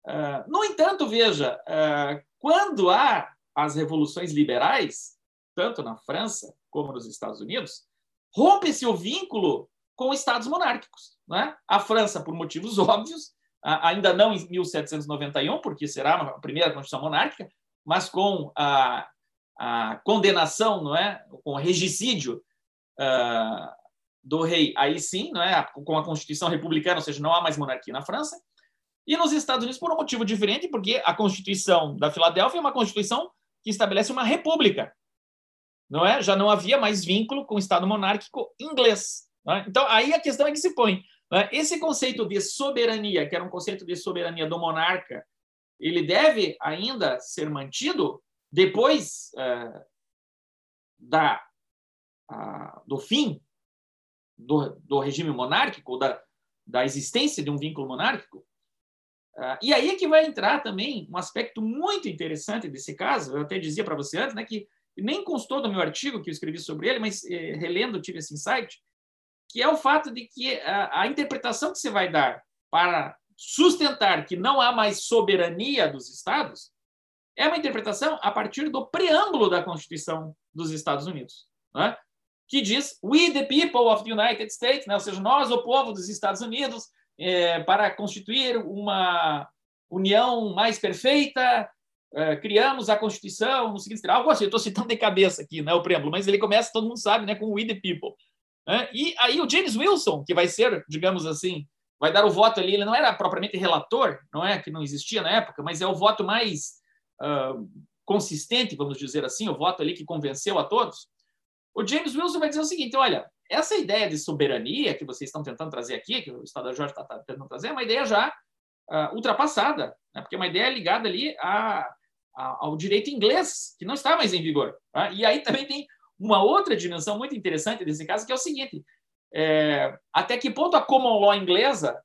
Uh, no entanto, veja, uh, quando há as revoluções liberais, tanto na França como nos Estados Unidos, rompe-se o vínculo com estados monárquicos. Né? A França, por motivos óbvios, ainda não em 1791, porque será a primeira Constituição monárquica, mas com a, a condenação, não é, com o regicídio uh, do rei, aí sim, não é, com a Constituição republicana, ou seja, não há mais monarquia na França. E nos Estados Unidos por um motivo diferente, porque a Constituição da Filadélfia é uma Constituição que estabelece uma república, não é? Já não havia mais vínculo com o Estado monárquico inglês. É? Então aí a questão é que se põe né? Esse conceito de soberania, que era um conceito de soberania do monarca, ele deve ainda ser mantido depois uh, da, do fim do, do regime monárquico, da, da existência de um vínculo monárquico. Uh, e aí é que vai entrar também um aspecto muito interessante desse caso. Eu até dizia para você antes, né, que nem constou do meu artigo que eu escrevi sobre ele, mas eh, relendo tive esse insight que é o fato de que a, a interpretação que você vai dar para sustentar que não há mais soberania dos Estados é uma interpretação a partir do preâmbulo da Constituição dos Estados Unidos, né? que diz We the people of the United States, né? ou seja, nós, o povo dos Estados Unidos, é, para constituir uma união mais perfeita, é, criamos a Constituição no seguinte algo assim, eu estou citando de cabeça aqui, né, o preâmbulo, mas ele começa, todo mundo sabe, né, com We the people. Né? E aí o James Wilson, que vai ser, digamos assim, vai dar o voto ali, ele não era propriamente relator, não é que não existia na época, mas é o voto mais uh, consistente, vamos dizer assim, o voto ali que convenceu a todos. O James Wilson vai dizer o seguinte: olha, essa ideia de soberania que vocês estão tentando trazer aqui, que o Estado da Jorge está tá tentando trazer, é uma ideia já uh, ultrapassada, né? porque é uma ideia ligada ali a, a, ao direito inglês, que não está mais em vigor. Tá? E aí também tem uma outra dimensão muito interessante desse caso, que é o seguinte: é, até que ponto a common law inglesa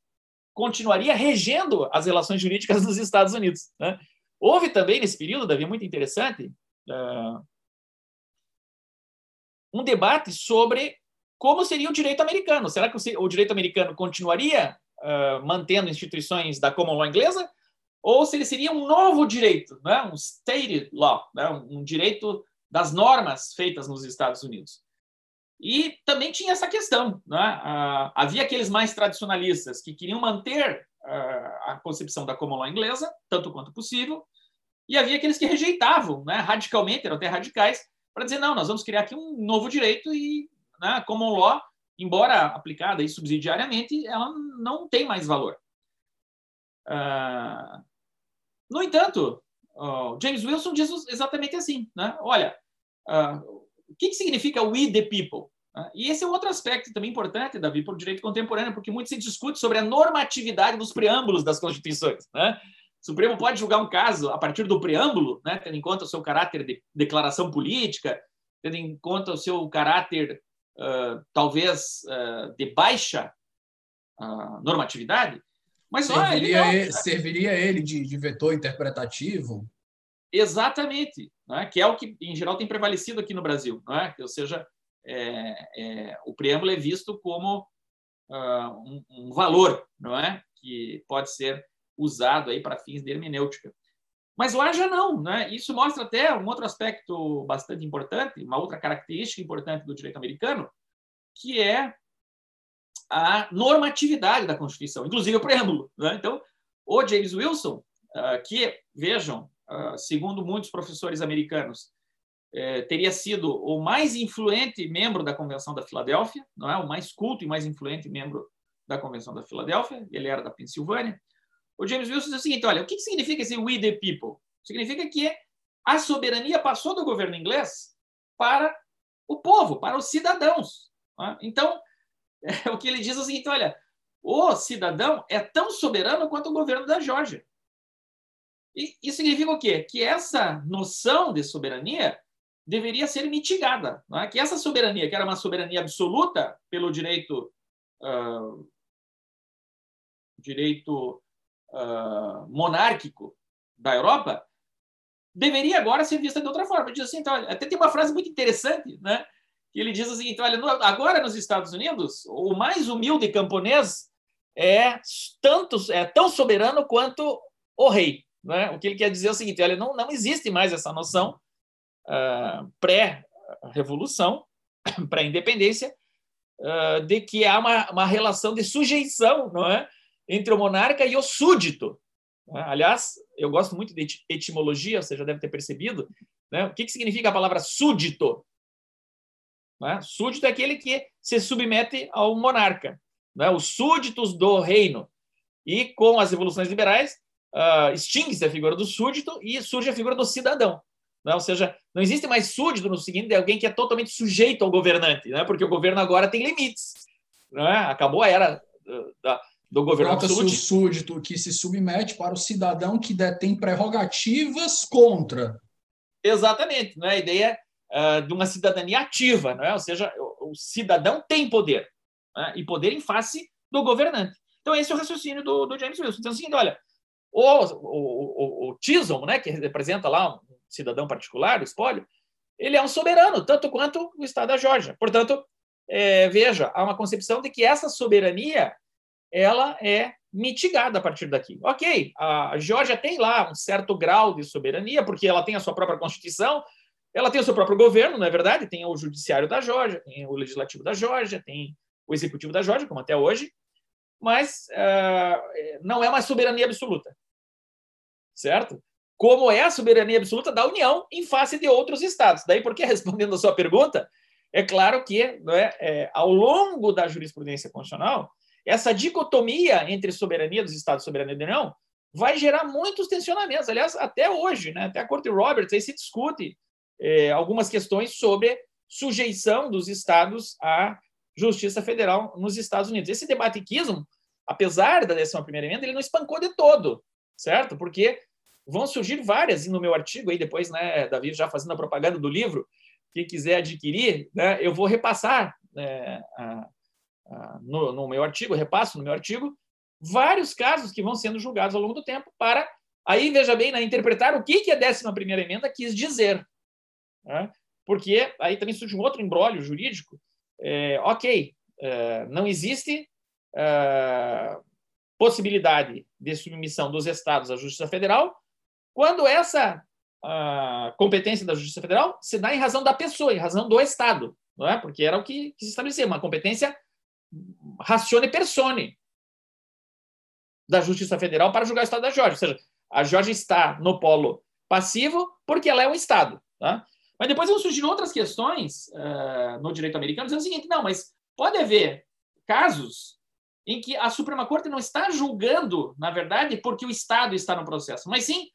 continuaria regendo as relações jurídicas dos Estados Unidos? Né? Houve também nesse período, Davi, muito interessante, uh, um debate sobre como seria o direito americano. Será que o, direito americano continuaria uh, mantendo instituições da common law inglesa? Ou se ele seria um novo direito, né? um state law, né? um direito das normas feitas nos Estados Unidos. E também tinha essa questão. Né? Ah, havia aqueles mais tradicionalistas que queriam manter ah, a concepção da common law inglesa, tanto quanto possível, e havia aqueles que rejeitavam né, radicalmente, eram até radicais, para dizer: não, nós vamos criar aqui um novo direito e né, common law, embora aplicada subsidiariamente, ela não tem mais valor. Uh, no entanto, James Wilson diz exatamente assim: né? olha, Uh, o que, que significa we the people? Uh, e esse é outro aspecto também importante, Davi, para o direito contemporâneo, porque muito se discute sobre a normatividade dos preâmbulos das constituições. Né? O Supremo pode julgar um caso a partir do preâmbulo, né, tendo em conta o seu caráter de declaração política, tendo em conta o seu caráter, uh, talvez, de baixa normatividade. Mas serviria, olha, ele, ele, serviria ele de, de vetor interpretativo? Exatamente, né? que é o que, em geral, tem prevalecido aqui no Brasil. Né? Ou seja, é, é, o preâmbulo é visto como uh, um, um, valor não é? que pode ser usado aí para fins de hermenêutica. Mas lá já não. Né? Isso mostra até um outro aspecto bastante importante, uma outra característica importante do direito americano, que é a normatividade da Constituição, inclusive o preâmbulo. Né? Então, o James Wilson, uh, que, vejam, ah, segundo muitos professores americanos, é, teria sido o mais influente membro da Convenção da Filadélfia, não é? O mais culto e mais influente membro da Convenção da Filadélfia. Ele era da Pensilvânia. O James Wilson diz o seguinte: olha, o que significa esse "we the people"? Significa que a soberania passou do governo inglês para o povo, para os cidadãos. É? Então, o que ele diz é o seguinte: olha, o cidadão é tão soberano quanto o governo da Geórgia. E isso significa o quê? Que essa noção de soberania deveria ser mitigada. É? Que essa soberania, que era uma soberania absoluta pelo direito uh, direito uh, monárquico da Europa, deveria agora ser vista de outra forma. Diz assim, então, até tem uma frase muito interessante, né? Que ele diz assim, então, olha, agora nos Estados Unidos, o mais humilde camponês é tanto é tão soberano quanto o rei. Né? O que ele quer dizer é o seguinte: olha, não, não existe mais essa noção uh, pré-revolução, pré-independência, uh, de que há uma, uma relação de sujeição não é? entre o monarca e o súdito. Né? Aliás, eu gosto muito de etimologia, você já deve ter percebido. Né? O que, que significa a palavra súdito? Né? Súdito é aquele que se submete ao monarca, né? os súditos do reino. E com as revoluções liberais, uh, extingue-se a figura do súdito e surge a figura do cidadão. Né? Ou seja, não existe mais súdito no seguinte de alguém que é totalmente sujeito ao governante, né? porque o governo agora tem limites. Né? Acabou a era uh, da, do governo Trata-se o súdito que se submete para o cidadão que detém prerrogativas contra. Exatamente, não é a ideia uh, de uma cidadania ativa, não é? Ou seja, o, o cidadão tem poder né? e poder em face do governante. Então esse é o raciocínio do, do James Wilson. Então, assim, olha, o, o, o, o Chisholm, né, que representa lá um cidadão particular, o espólio, ele é um soberano, tanto quanto o Estado da Geórgia. Portanto, é, veja, há uma concepção de que essa soberania ela é mitigada a partir daqui. Ok, a Geórgia tem lá um certo grau de soberania, porque ela tem a sua própria constituição, ela tem o seu próprio governo, não é verdade? Tem o judiciário da Geórgia, tem o legislativo da Geórgia, tem o executivo da Geórgia, como até hoje, mas uh, não é uma soberania absoluta, certo? Como é a soberania absoluta da União em face de outros estados. Daí, porque respondendo a sua pergunta, é claro que não é, é ao longo da jurisprudência constitucional essa dicotomia entre soberania dos Estados e soberania da União vai gerar muitos tensionamentos. Aliás, até hoje, né, até a Corte Roberts, aí se discute é, algumas questões sobre sujeição dos Estados à Justiça Federal nos Estados Unidos. Esse debate Kism, apesar da 11 emenda, ele não espancou de todo, certo? Porque vão surgir várias, e no meu artigo aí depois, né, Davi já fazendo a propaganda do livro, quem quiser adquirir, né, eu vou repassar né, a, ah, no, no meu artigo, repasso no meu artigo, vários casos que vão sendo julgados ao longo do tempo para, aí veja bem, né, interpretar o que, que a 11 emenda quis dizer. Né? Porque aí também surge um outro embrólio jurídico. É, ok, é, não existe é, possibilidade de submissão dos estados à Justiça Federal quando essa competência da Justiça Federal se dá em razão da pessoa, em razão do Estado, não é? porque era o que, que se estabelecia, uma competência ratione persone da Justiça Federal para julgar o Estado da Geórgia. Ou seja, a Geórgia está no polo passivo porque ela é um Estado. Tá? Mas depois vão surgir outras questões uh, no direito americano dizendo o seguinte: não, mas pode haver casos em que a Suprema Corte não está julgando, na verdade, porque o Estado está no processo, mas sim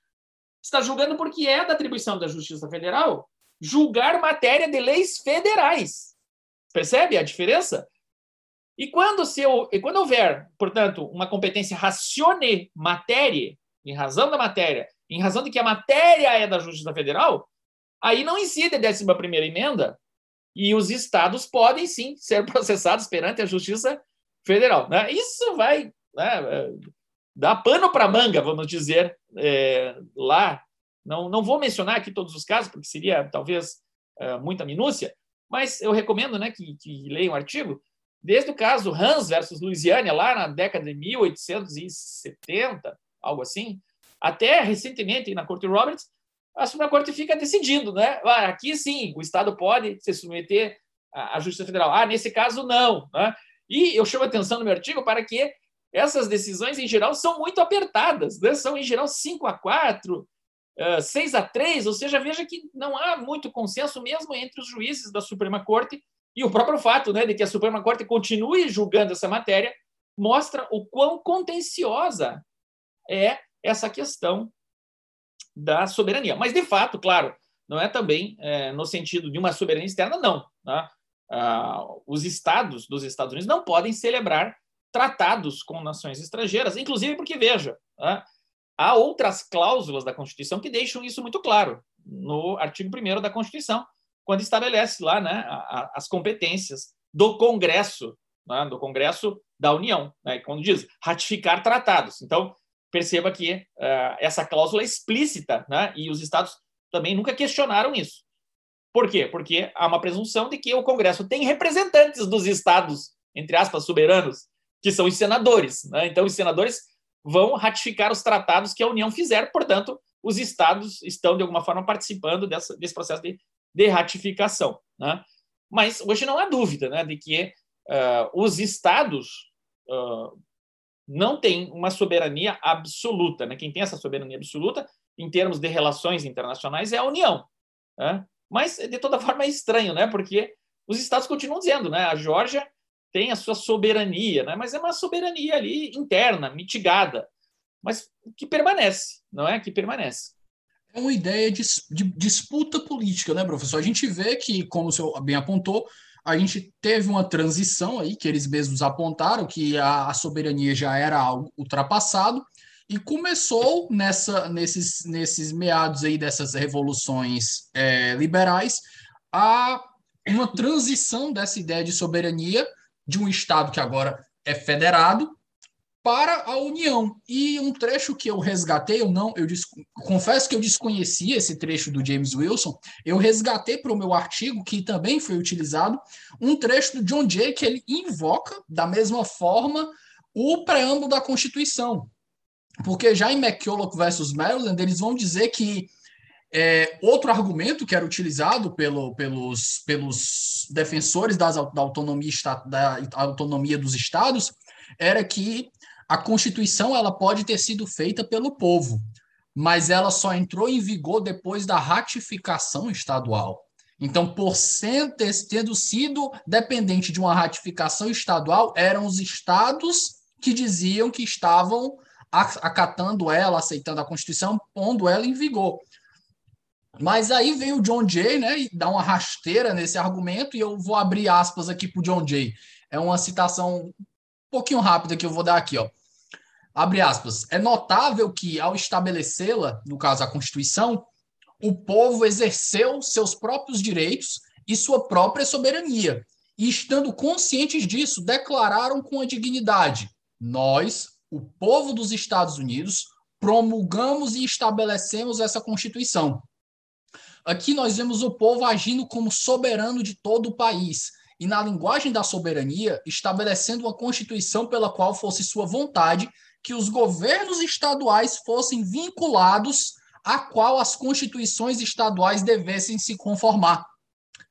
está julgando porque é da atribuição da Justiça Federal julgar matéria de leis federais. Percebe a diferença? E quando, se eu, e quando houver, portanto, uma competência ratione matéria, em razão da matéria, em razão de que a matéria é da Justiça Federal, aí não incide a 11 emenda e os estados podem sim ser processados perante a Justiça Federal. Né? Isso vai né, é, dar pano para manga, vamos dizer, é, lá. Não, não vou mencionar aqui todos os casos, porque seria talvez é, muita minúcia, mas eu recomendo né, que, que leiam o artigo, desde o caso Hans versus Louisiana, lá na década de 1870, algo assim, até recentemente na Corte Roberts, a Suprema Corte fica decidindo, né? Ah, aqui sim, o Estado pode se submeter à Justiça Federal. Ah, nesse caso, não. Né? E eu chamo a atenção no meu artigo para que essas decisões, em geral, são muito apertadas, né? são, em geral, 5 a 4, 6 a 3, ou seja, veja que não há muito consenso mesmo entre os juízes da Suprema Corte e o próprio fato né, de que a Suprema Corte continue julgando essa matéria mostra o quão contenciosa é essa questão da soberania. Mas, de fato, claro, não é também é, no sentido de uma soberania externa, não. Né? Ah, os estados dos Estados Unidos não podem celebrar tratados com nações estrangeiras, inclusive porque, veja, né, há outras cláusulas da Constituição que deixam isso muito claro. No artigo 1 da Constituição, quando estabelece lá né, a, a, as competências do Congresso né, do Congresso da União, né, quando diz ratificar tratados. Então, perceba que uh, essa cláusula é explícita, né, e os estados também nunca questionaram isso. Por quê? Porque há uma presunção de que o Congresso tem representantes dos estados, entre aspas, soberanos, que são os senadores. Né? Então, os senadores vão ratificar os tratados que a União fizer, portanto, os estados estão, de alguma forma, participando dessa, desse processo de, de ratificação. Né? Mas hoje não há dúvida né, de que uh, os estados uh, não têm uma soberania absoluta. Né? Quem tem essa soberania absoluta, em termos de relações internacionais, é a União. Né? Mas, de toda forma, é estranho, né? porque os estados continuam dizendo, né? a Geórgia tem a sua soberania, né? mas é uma soberania ali interna, mitigada, mas que permanece, não é? Que permanece. É uma ideia de, de disputa política, né, professor? A gente vê que, como o senhor bem apontou, a gente teve uma transição aí, que eles mesmos apontaram, que a, a soberania já era algo ultrapassado, e começou nessa, nesses, nesses meados aí dessas revoluções é, liberais a uma transição dessa ideia de soberania de um Estado que agora é federado para a União. E um trecho que eu resgatei, eu não, eu confesso que eu desconhecia esse trecho do James Wilson, eu resgatei para o meu artigo, que também foi utilizado, um trecho do John Jay que ele invoca, da mesma forma, o preâmbulo da Constituição. Porque já em McCulloch versus Maryland, eles vão dizer que é, outro argumento que era utilizado pelo, pelos, pelos defensores das, da, autonomia, da autonomia dos estados era que a Constituição ela pode ter sido feita pelo povo, mas ela só entrou em vigor depois da ratificação estadual. Então, por ser, tendo sido dependente de uma ratificação estadual, eram os estados que diziam que estavam acatando ela, aceitando a Constituição, pondo ela em vigor. Mas aí vem o John Jay, né, e dá uma rasteira nesse argumento, e eu vou abrir aspas aqui para o John Jay. É uma citação um pouquinho rápida que eu vou dar aqui, ó. Abre aspas. É notável que, ao estabelecê-la, no caso a Constituição, o povo exerceu seus próprios direitos e sua própria soberania. E, estando conscientes disso, declararam com a dignidade: Nós, o povo dos Estados Unidos, promulgamos e estabelecemos essa Constituição Aqui nós vemos o povo agindo como soberano de todo o país e, na linguagem da soberania, estabelecendo uma constituição pela qual fosse sua vontade que os governos estaduais fossem vinculados a qual as constituições estaduais devessem se conformar.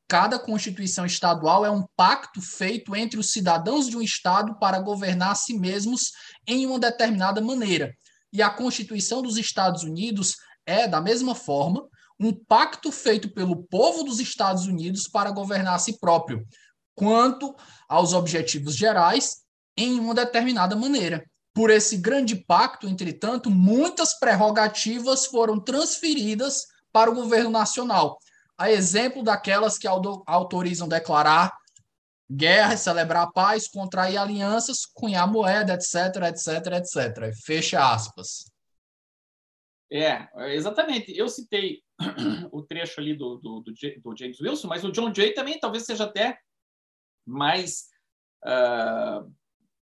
Cada constituição estadual é um pacto feito entre os cidadãos de um estado para governar a si mesmos em uma determinada maneira. E a Constituição dos Estados Unidos é, da mesma forma, um pacto feito pelo povo dos Estados Unidos para governar a si próprio, quanto aos objetivos gerais, em uma determinada maneira. Por esse grande pacto, entretanto, muitas prerrogativas foram transferidas para o governo nacional, a exemplo daquelas que autorizam declarar guerra, celebrar paz, contrair alianças, cunhar moeda, etc, etc, etc. Fecha aspas. É, exatamente. Eu citei o trecho ali do, do, do, do, James Wilson, mas o John Jay também talvez seja até mais, uh,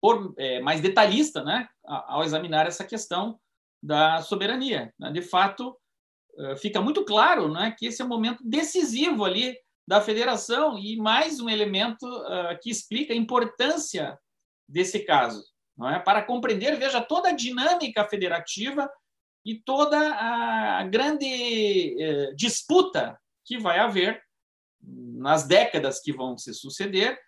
por, é, mais detalhista né, ao examinar essa questão da soberania. Né? De fato, fica muito claro né, que esse é um momento decisivo ali da federação e mais um elemento uh, que explica a importância desse caso. Não é? Para compreender, veja, toda a dinâmica federativa e toda a grande eh, disputa que vai haver nas décadas que vão se suceder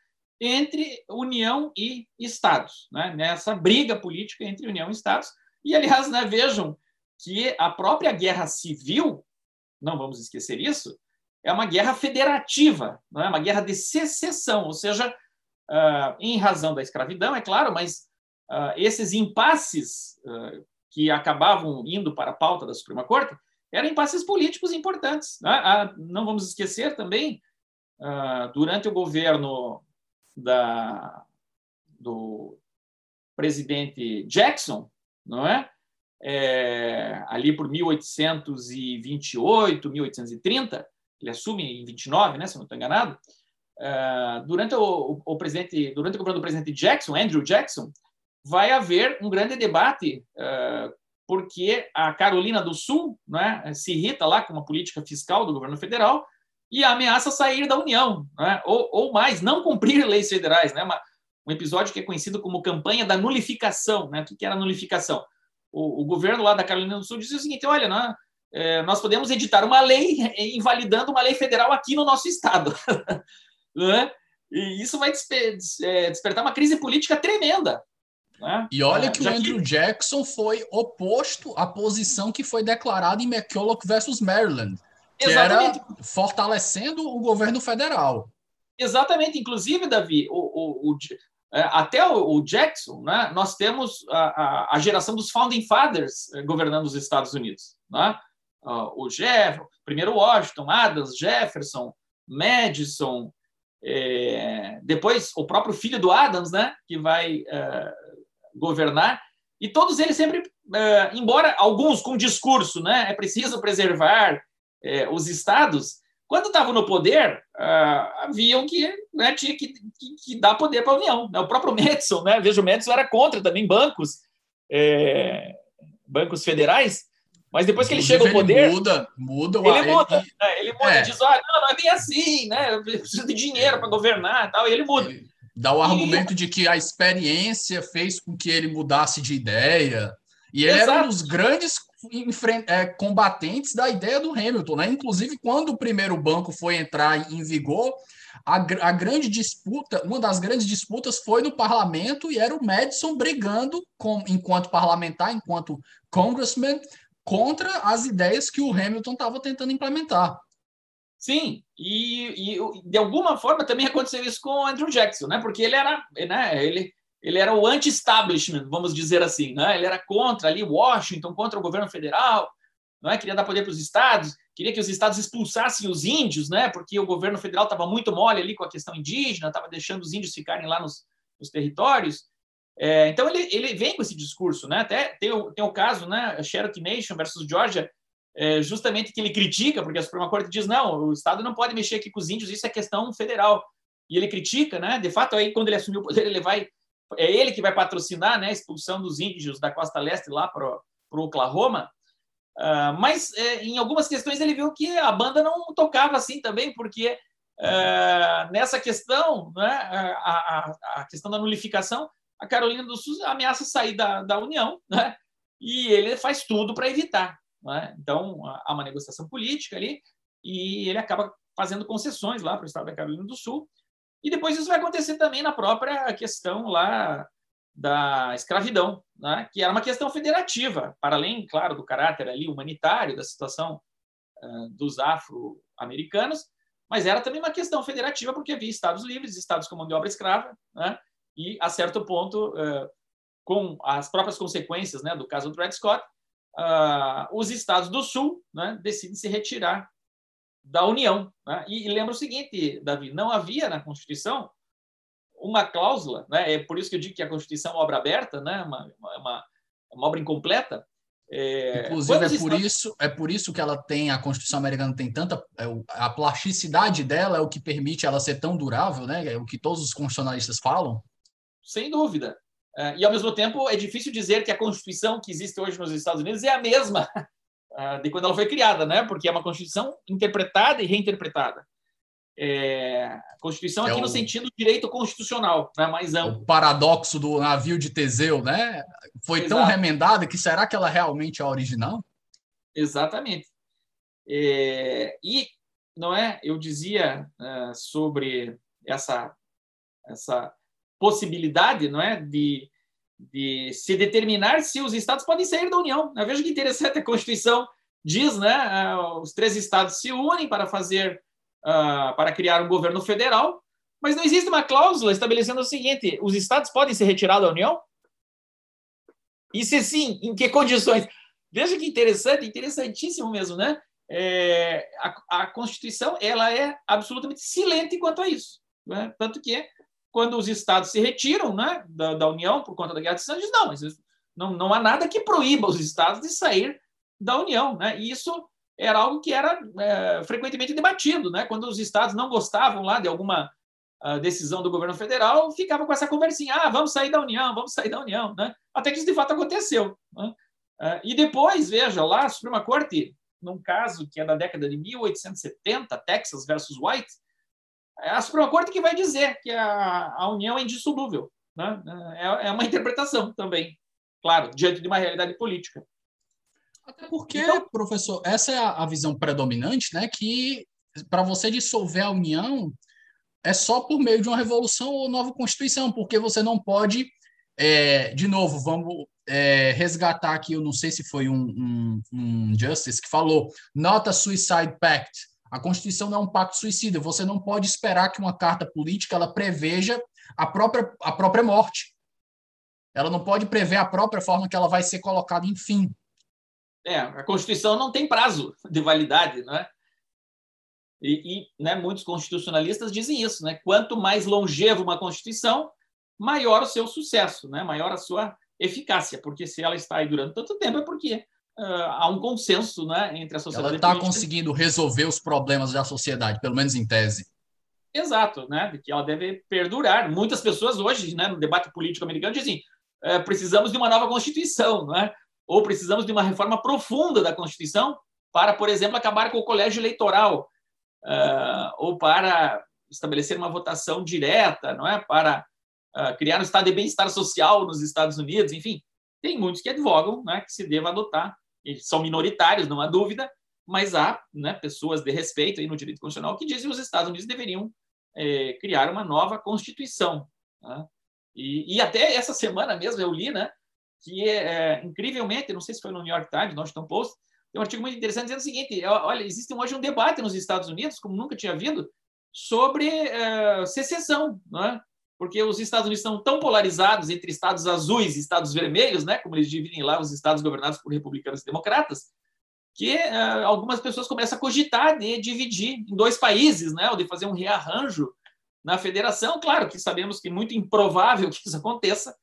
entre União e Estados, né? nessa briga política entre União e Estados. E, aliás, né, vejam que a própria guerra civil, não vamos esquecer isso, é uma guerra federativa, não é uma guerra de secessão, ou seja, uh, em razão da escravidão, é claro, mas uh, esses impasses uh, que acabavam indo para a pauta da Suprema Corte eram impasses políticos importantes. Né? Ah, não vamos esquecer também, ah, durante o governo da, do presidente Jackson, não é? É? ali por 1828, 1830, ele assume em 29, né, se não estou enganado, uh, durante o, o, presidente, durante o governo do presidente Jackson, Andrew Jackson, vai haver um grande debate uh, porque a Carolina do Sul né, se irrita lá com a política fiscal do governo federal e ameaça sair da União, né, ou, ou, mais, não cumprir leis federais. Né, uma, um episódio que é conhecido como campanha da nulificação. Né, o que era nulificação? O, o governo lá da Carolina do Sul dizia o seguinte: olha, nós, é, nós podemos editar uma lei invalidando uma lei federal aqui no nosso estado. né? E isso vai desper, é, despertar uma crise política tremenda né? E olha é, que o Andrew que... Jackson foi oposto à posição que foi declarada em McCulloch versus Maryland, que Exatamente. era fortalecendo o governo federal. Exatamente. Inclusive, Davi, o, o, o é, até o, Jackson, né, nós temos a, a, a, geração dos Founding Fathers é, governando os Estados Unidos. Né? O Jefferson, primeiro Washington, Adams, Jefferson, Madison, é, depois o próprio filho do Adams, né, que vai é, governar, e todos eles sempre, é, embora alguns com discurso, né, é preciso preservar é, os estados, quando estavam no poder, uh, haviam que, né, tinha que, que, que, dar poder para a União. Né? O próprio Madison, né? veja, o Madison era contra também bancos, é, bancos federais, mas depois que ele chega ao poder. Ele muda, muda ele muda. Ele, né? ele muda, é. diz: olha, não, não é bem assim, né? Eu preciso de dinheiro para governar tal, e ele muda. Ele Dá o argumento de que a experiência fez com que ele mudasse de ideia. E ele Exato. era um dos grandes é, combatentes da ideia do Hamilton, né? Inclusive, quando o primeiro banco foi entrar em vigor, a, a, grande disputa, uma das grandes disputas foi no parlamento e era o Madison brigando com, enquanto parlamentar, enquanto congressman, contra as ideias que o Hamilton estava tentando implementar. Sim, e, e, de alguma forma também aconteceu isso com o Andrew Jackson, né? Porque ele era, né? Ele, ele era o anti-establishment, vamos dizer assim, né? Ele era contra ali Washington, contra o governo federal, não é? Queria dar poder para os estados, queria que os estados expulsassem os índios, né? Porque o governo federal estava muito mole ali com a questão indígena, estava deixando os índios ficarem lá nos, nos territórios. É, então ele, ele vem com esse discurso, né? Até tem o, tem o caso, né? Cherokee Nation versus Georgia, é, justamente que ele critica, porque a Suprema Corte diz não, o Estado não pode mexer aqui com os índios, isso é questão federal. E ele critica, né? De fato, aí quando ele assumiu o poder, ele vai é ele que vai patrocinar, né, a expulsão dos índios da costa leste lá para o Oklahoma. Uh, mas é, em algumas questões ele viu que a banda não tocava assim também, porque uh, nessa questão, né, a, a, a, questão da nulificação, a Carolina do Sul ameaça sair da, da União, né, e ele faz tudo para evitar. Né? Então, há uma negociação política ali e ele acaba fazendo concessões lá para o estado da Carolina do Sul. E depois isso vai acontecer também na própria questão lá da escravidão, né? que era uma questão federativa, para além, claro, do caráter ali humanitário da situação uh, dos afro-americanos, mas era também uma questão federativa porque havia estados livres, estados com mão de obra escrava, né? e a certo ponto, uh, com as próprias consequências né, do caso do Dred Scott, uh, os estados do Sul né, decidem se retirar da União. Né? E, e lembra o seguinte, Davi, não havia na Constituição uma cláusula, né? é por isso que eu digo que a Constituição é uma obra aberta, né? uma, uma, uma obra incompleta, é, Inclusive, é por, isso, é por isso que ela tem, a Constituição americana tem tanta. É, a plasticidade dela é o que permite ela ser tão durável, né? É o que todos os constitucionalistas falam. Sem dúvida. É, e, ao mesmo tempo, é difícil dizer que a Constituição que existe hoje nos Estados Unidos é a mesma de quando ela foi criada, né? porque é uma Constituição interpretada e reinterpretada. É, Constituição é aqui o, no sentido direito constitucional, né? mais amplo. O paradoxo do navio de Teseu, né? Foi Exato. tão remendada que será que ela realmente é original? Exatamente. É, e não é? Eu dizia uh, sobre essa essa possibilidade não é, de, de se determinar se os estados podem sair da União. Eu vejo que interessante a Constituição diz, né, os três estados se unem para fazer, uh, para criar um governo federal, mas não existe uma cláusula estabelecendo o seguinte: os estados podem se retirar da União? E se sim, em que condições? Veja que interessante, interessantíssimo mesmo, né? É, a, a, Constituição ela é absolutamente silente quanto a isso, né? tanto que quando os estados se retiram né, da, da União por conta da Guerra de diz, não, não, não há nada que proíba os estados de sair da União. Né? E isso era algo que era é, frequentemente debatido. Né? Quando os estados não gostavam lá de alguma a decisão do governo federal, ficava com essa conversinha: ah, vamos sair da União, vamos sair da União. Né? Até que isso de fato aconteceu. Né? Uh, e depois, veja, lá a Suprema Corte, num caso que é da década de 1870, Texas versus White, é a Suprema Corte que vai dizer que a, a União é indissolúvel. Né? É, é uma interpretação também, claro, diante de uma realidade política. Até porque, então, professor, essa é a visão predominante, né? Que para você dissolver a União é só por meio de uma revolução ou nova constituição, porque você não pode, é, de novo, vamos é, resgatar aqui, eu não sei se foi um, um, um Justice que falou, not a suicide pact. A Constituição não é um pacto suicida. Você não pode esperar que uma carta política ela preveja a própria, a própria morte. Ela não pode prever a própria forma que ela vai ser colocada em fim. É, a Constituição não tem prazo de validade, não é? E, e né, muitos constitucionalistas dizem isso, né? Quanto mais longevo uma Constituição, maior o seu sucesso, né? Maior a sua eficácia, porque se ela está aí durante tanto tempo é porque uh, há um consenso, né, entre a sociedade. Ela está conseguindo resolver os problemas da sociedade, pelo menos em tese. Exato, né? De que ela deve perdurar. Muitas pessoas hoje, né, no debate político americano, dizem: uh, precisamos de uma nova Constituição, né? ou precisamos de uma reforma profunda da Constituição para, por exemplo, acabar com o colégio eleitoral, uh, ou para estabelecer uma votação direta, não é? Para uh, criar um estado de bem-estar social nos Estados Unidos, enfim, tem muitos que advogam, né, que se deva adotar, são minoritários, não há dúvida, mas há né, pessoas de respeito aí no direito constitucional que dizem que os Estados Unidos deveriam é, criar uma nova constituição. Né? E, e, até essa semana mesmo eu li, né, que é, incrivelmente, não sei se foi no New York Times, no Washington Post, tem um artigo muito interessante dizendo o seguinte: olha, existe hoje um debate nos Estados Unidos, como nunca tinha havido, sobre é, secessão, não é? Porque os Estados Unidos estão tão polarizados entre estados azuis e estados vermelhos, né? Como eles dividem lá os estados governados por republicanos e democratas, que é, algumas pessoas começam a cogitar de dividir em dois países, né? Ou de fazer um rearranjo na federação. Claro que sabemos que é muito improvável que isso aconteça,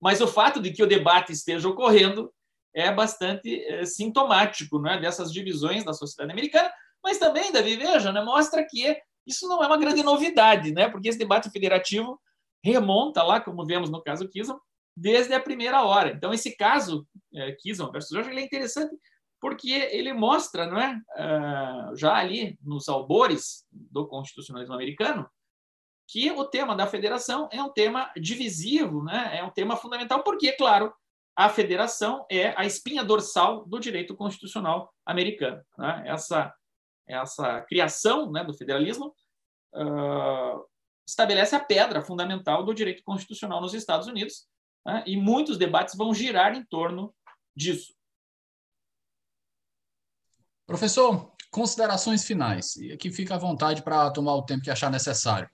mas o fato de que o debate esteja ocorrendo é bastante é, sintomático né, dessas divisões da sociedade americana, mas também, Davi, veja, né, mostra que isso não é uma grande novidade, né, porque esse debate federativo remonta lá, como vemos no caso Kisson, desde a primeira hora. Então, esse caso, é, Kisson versus George, ele é interessante porque ele mostra, não é, uh, já ali nos albores do constitucionalismo americano, que o tema da federação é um tema divisivo, né? é um tema fundamental, porque, claro, a federação é a espinha dorsal do direito constitucional americano. Né? Essa, essa criação né, do federalismo uh, estabelece a pedra fundamental do direito constitucional nos Estados Unidos, né? e muitos debates vão girar em torno disso. Professor, considerações finais. E aqui fica à vontade para tomar o tempo que achar necessário.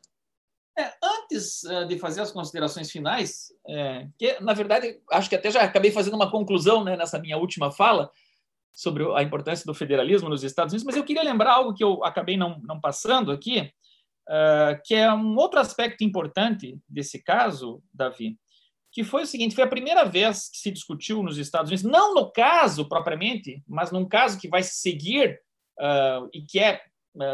É, antes uh, de fazer as considerações finais, é, que na verdade acho que até já acabei fazendo uma conclusão né, nessa minha última fala sobre a importância do federalismo nos Estados Unidos, mas eu queria lembrar algo que eu acabei não, não passando aqui, uh, que é um outro aspecto importante desse caso, Davi, que foi o seguinte: foi a primeira vez que se discutiu nos Estados Unidos, não no caso propriamente, mas num caso que vai se seguir uh, e que é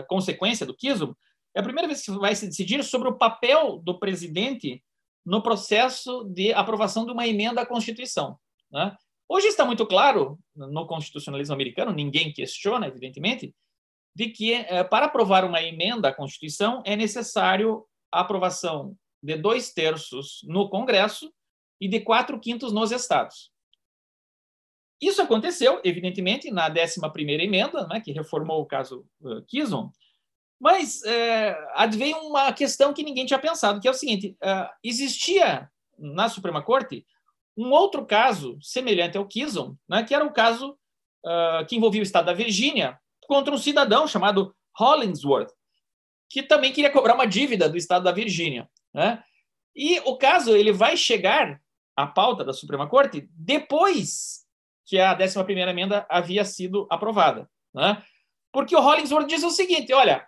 consequência do Kisum, é a primeira vez que vai se decidir sobre o papel do presidente no processo de aprovação de uma emenda à Constituição. Né? Hoje está muito claro, no constitucionalismo americano, ninguém questiona, evidentemente, de que eh, para aprovar uma emenda à Constituição é necessário a aprovação de dois terços no Congresso e de quatro quintos nos estados. Isso aconteceu, evidentemente, na 11ª emenda, né, que reformou o caso uh, Kison, mas é, advém uma questão que ninguém tinha pensado, que é o seguinte: uh, existia na Suprema Corte um outro caso semelhante ao Kison, né, que era o caso uh, que envolvia o Estado da Virgínia contra um cidadão chamado Hollingsworth, que também queria cobrar uma dívida do Estado da Virgínia. Né? E o caso ele vai chegar à pauta da Suprema Corte depois que a 11 primeira emenda havia sido aprovada. Né? Porque o Hollingsworth diz o seguinte: olha,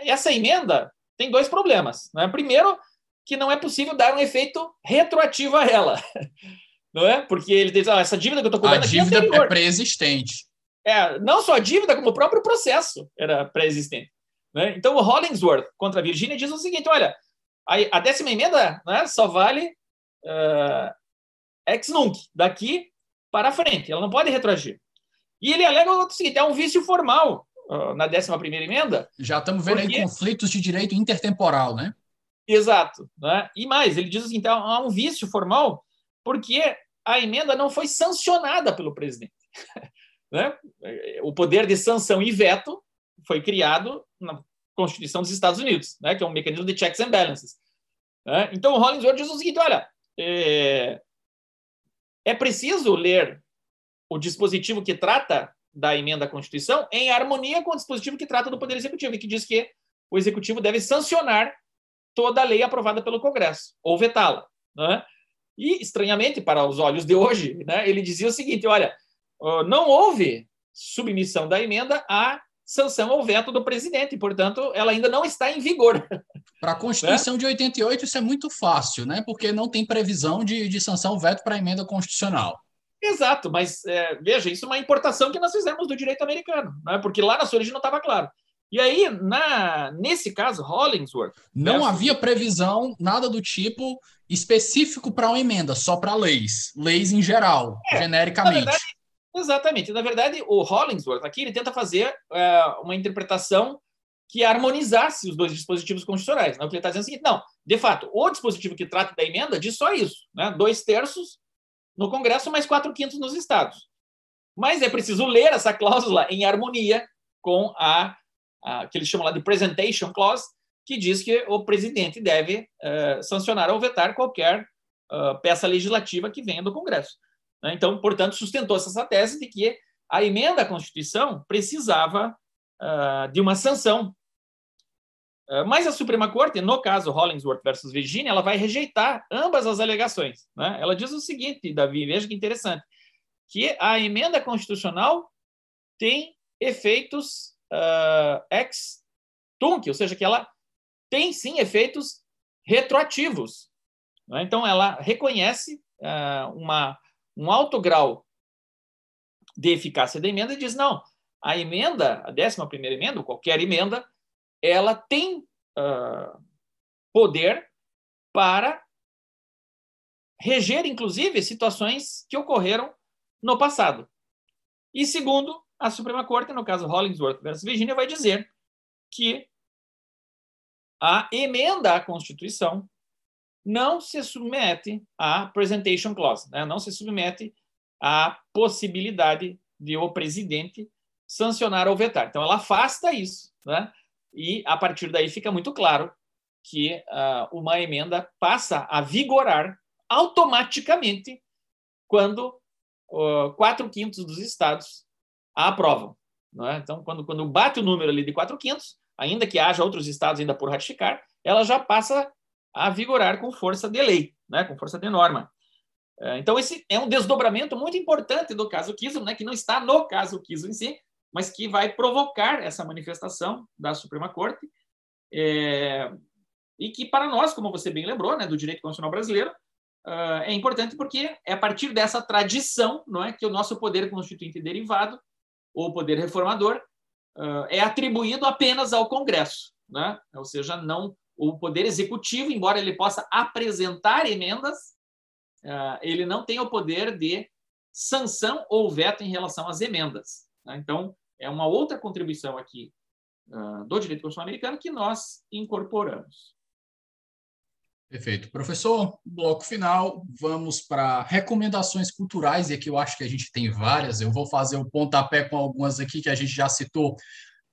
essa emenda tem dois problemas. Né? Primeiro, que não é possível dar um efeito retroativo a ela. Não é? Porque ele diz: ah, essa dívida que eu estou cobrando a dívida é, é pré-existente. É, não só a dívida, como o próprio processo era pré-existente. Né? Então, o Hollingsworth contra a Virgínia diz o seguinte: olha, a, décima emenda né, só vale uh, ex nunc, daqui para frente, ela não pode retroagir. E ele alega o seguinte: é um vício formal uh, na décima primeira emenda. Já estamos vendo porque... aí conflitos de direito intertemporal, né? Exato. Né? E mais, ele diz assim: então, há um vício formal porque a emenda não foi sancionada pelo presidente. Né? O poder de sanção e veto foi criado na Constituição dos Estados Unidos, né? que é um mecanismo de checks and balances. Né? Então, o Hollingsworth diz o seguinte: olha, é, é preciso ler o dispositivo que trata da emenda à Constituição em harmonia com o dispositivo que trata do Poder Executivo, e que diz que o Executivo deve sancionar toda a lei aprovada pelo Congresso, ou vetá-la. Né? E, estranhamente, para os olhos de hoje, né, ele dizia o seguinte: olha, não houve submissão da emenda à sanção ou veto do presidente, portanto, ela ainda não está em vigor. Para a Constituição né? de 88, isso é muito fácil, né? porque não tem previsão de, de sanção ou veto para a emenda constitucional. Exato, mas é, veja, isso é uma importação que nós fizemos do direito americano, né? porque lá na sua origem não estava claro. E aí, na, nesse caso, Hollingsworth. Não versus... havia previsão, nada do tipo específico para uma emenda, só para leis. Leis em geral, é, genericamente. Na verdade, exatamente. Na verdade, o Hollingsworth aqui ele tenta fazer é, uma interpretação que harmonizasse os dois dispositivos constitucionais. Né? O que ele está dizendo é o seguinte: não, de fato, o dispositivo que trata da emenda diz só isso, né? dois terços no Congresso, mais quatro quintos nos estados. Mas é preciso ler essa cláusula em harmonia com a a, que eles chamam lá de presentation clause, que diz que o presidente deve uh, sancionar ou vetar qualquer uh, peça legislativa que venha do Congresso. Né? Então, portanto, sustentou-se essa tese de que a emenda à Constituição precisava uh, de uma sanção. mas a Suprema Corte, no caso Hollingsworth versus Virginia, ela vai rejeitar ambas as alegações. Né? Ela diz o seguinte, Davi, veja que interessante, que a emenda constitucional tem efeitos uh, ex tunc, ou seja, que ela tem sim efeitos retroativos. Né? Então, ela reconhece uh, uma, um alto grau de eficácia da emenda e diz: não, a emenda, a 11 primeira emenda, qualquer emenda, ela tem uh, poder para reger, inclusive, situações que ocorreram no passado. E segundo, a Suprema Corte, no caso Hollingsworth versus Virginia, vai dizer que a emenda à Constituição não se submete à presentation clause, né? não se submete à possibilidade de o presidente sancionar ou vetar. Então, ela afasta isso, né? e a partir daí fica muito claro que uh, uma emenda passa a vigorar automaticamente quando uh, quatro quintos dos estados a aprovam. É? Então, quando, quando bate o número ali de 400, ainda que haja outros estados ainda por ratificar, ela já passa a vigorar com força de lei, né? com força de norma. É, então, esse é um desdobramento muito importante do caso Kiso, né? que não está no caso Kiso em si, mas que vai provocar essa manifestação da Suprema Corte, é, e que, para nós, como você bem lembrou, né, do direito constitucional brasileiro, uh, é importante porque é a partir dessa tradição não é, que o nosso poder constituinte derivado o poder reformador uh, é atribuído apenas ao Congresso, né? ou seja, não o poder executivo, embora ele possa apresentar emendas, uh, ele não tem o poder de sanção ou veto em relação às emendas. Né? Então, é uma outra contribuição aqui uh, do direito constitucional americano que nós incorporamos. Perfeito. Professor, bloco final, vamos para recomendações culturais, e aqui eu acho que a gente tem várias, eu vou fazer o pontapé com algumas aqui que a gente já citou.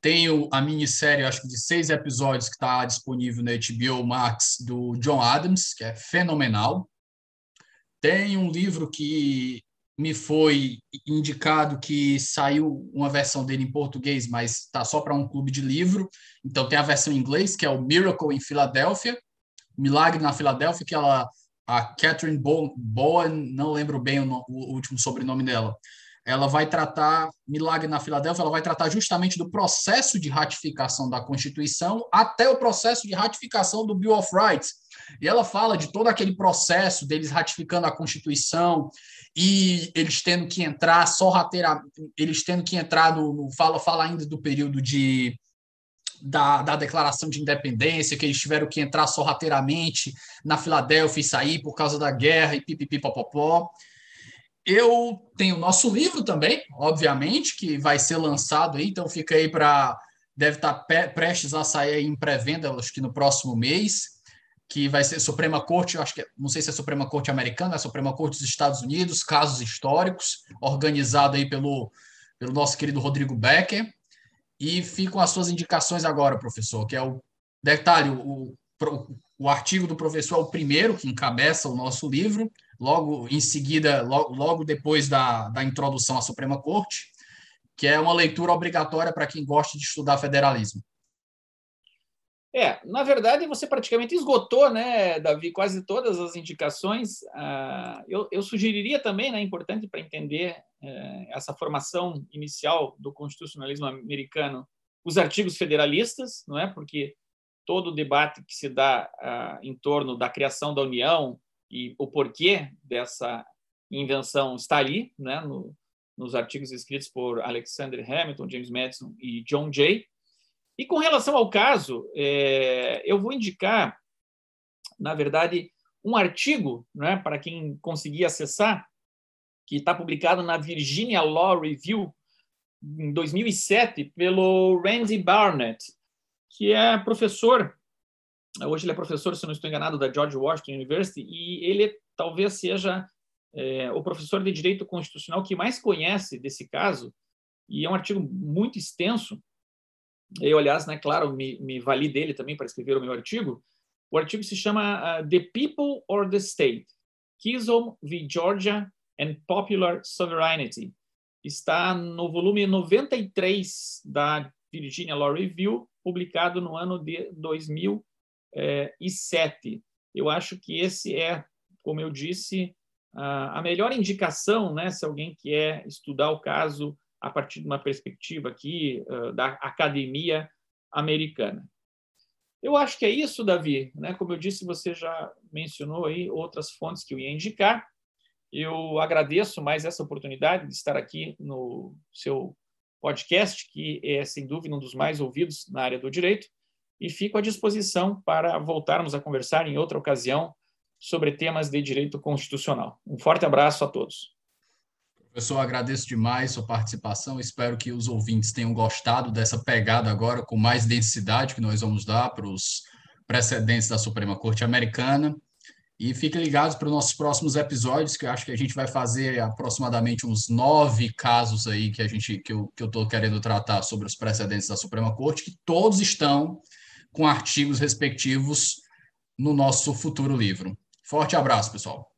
Tenho a minissérie, acho que de seis episódios, que está disponível na HBO Max, do John Adams, que é fenomenal. Tem um livro que me foi indicado que saiu uma versão dele em português, mas está só para um clube de livro. Então tem a versão em inglês, que é o Miracle em Filadélfia, Milagre na Filadélfia, que ela, a Catherine Bowen, não lembro bem o, o, último sobrenome dela, ela vai tratar, Milagre na Filadélfia, ela vai tratar justamente do processo de ratificação da Constituição até o processo de ratificação do Bill of Rights. E ela fala de todo aquele processo deles ratificando a Constituição e eles tendo que entrar sorrateiramente, eles tendo que entrar no, no fala, fala ainda do período de da, da declaração de independência, que eles tiveram que entrar sorrateiramente na Filadélfia e sair por causa da guerra e pipipipopopó. Eu tenho nosso livro também, obviamente, que vai ser lançado aí, então fica aí para. Deve estar tá prestes a sair em pré-venda, acho que no próximo mês que vai ser Suprema Corte, acho que não sei se é Suprema Corte americana, é Suprema Corte dos Estados Unidos, casos históricos, organizado aí pelo, pelo nosso querido Rodrigo Becker. E ficam as suas indicações agora, professor, que é o detalhe, o, o artigo do professor é o primeiro que encabeça o nosso livro, logo em seguida, logo, logo depois da, da introdução à Suprema Corte, que é uma leitura obrigatória para quem gosta de estudar federalismo. É, na verdade, você praticamente esgotou, né, Davi, quase todas as indicações. Ah, eu, eu sugeriria também, né, importante para entender eh, essa formação inicial do constitucionalismo americano, os artigos federalistas, não é? Porque todo o debate que se dá ah, em torno da criação da União e o porquê dessa invenção está ali, né, no, nos artigos escritos por Alexander Hamilton, James Madison e John Jay. E com relação ao caso, é, eu vou indicar, na verdade, um artigo, né, para quem conseguir acessar, que está publicado na Virginia Law Review, em 2007, pelo Randy Barnett, que é professor, hoje ele é professor, se não estou enganado, da George Washington University, e ele talvez seja é, o professor de Direito Constitucional que mais conhece desse caso, e é um artigo muito extenso, eu, aliás, né, claro, me, me vali dele também para escrever o meu artigo. O artigo se chama uh, The People or the State: Chisholm v. Georgia and Popular Sovereignty. Está no volume 93 da Virginia Law Review, publicado no ano de 2007. Eu acho que esse é, como eu disse, a melhor indicação, né, se alguém quer estudar o caso a partir de uma perspectiva aqui uh, da academia americana. Eu acho que é isso, Davi. Né? Como eu disse, você já mencionou aí outras fontes que eu ia indicar. Eu agradeço mais essa oportunidade de estar aqui no seu podcast, que é, sem dúvida, um dos mais ouvidos na área do direito, e fico à disposição para voltarmos a conversar em outra ocasião sobre temas de direito constitucional. Um forte abraço a todos. Professor, agradeço demais sua participação. Espero que os ouvintes tenham gostado dessa pegada agora com mais densidade que nós vamos dar para os precedentes da Suprema Corte Americana. E fiquem ligados para os nossos próximos episódios, que eu acho que a gente vai fazer aproximadamente uns nove casos aí que a gente que eu estou que querendo tratar sobre os precedentes da Suprema Corte, que todos estão com artigos respectivos no nosso futuro livro. Forte abraço, pessoal.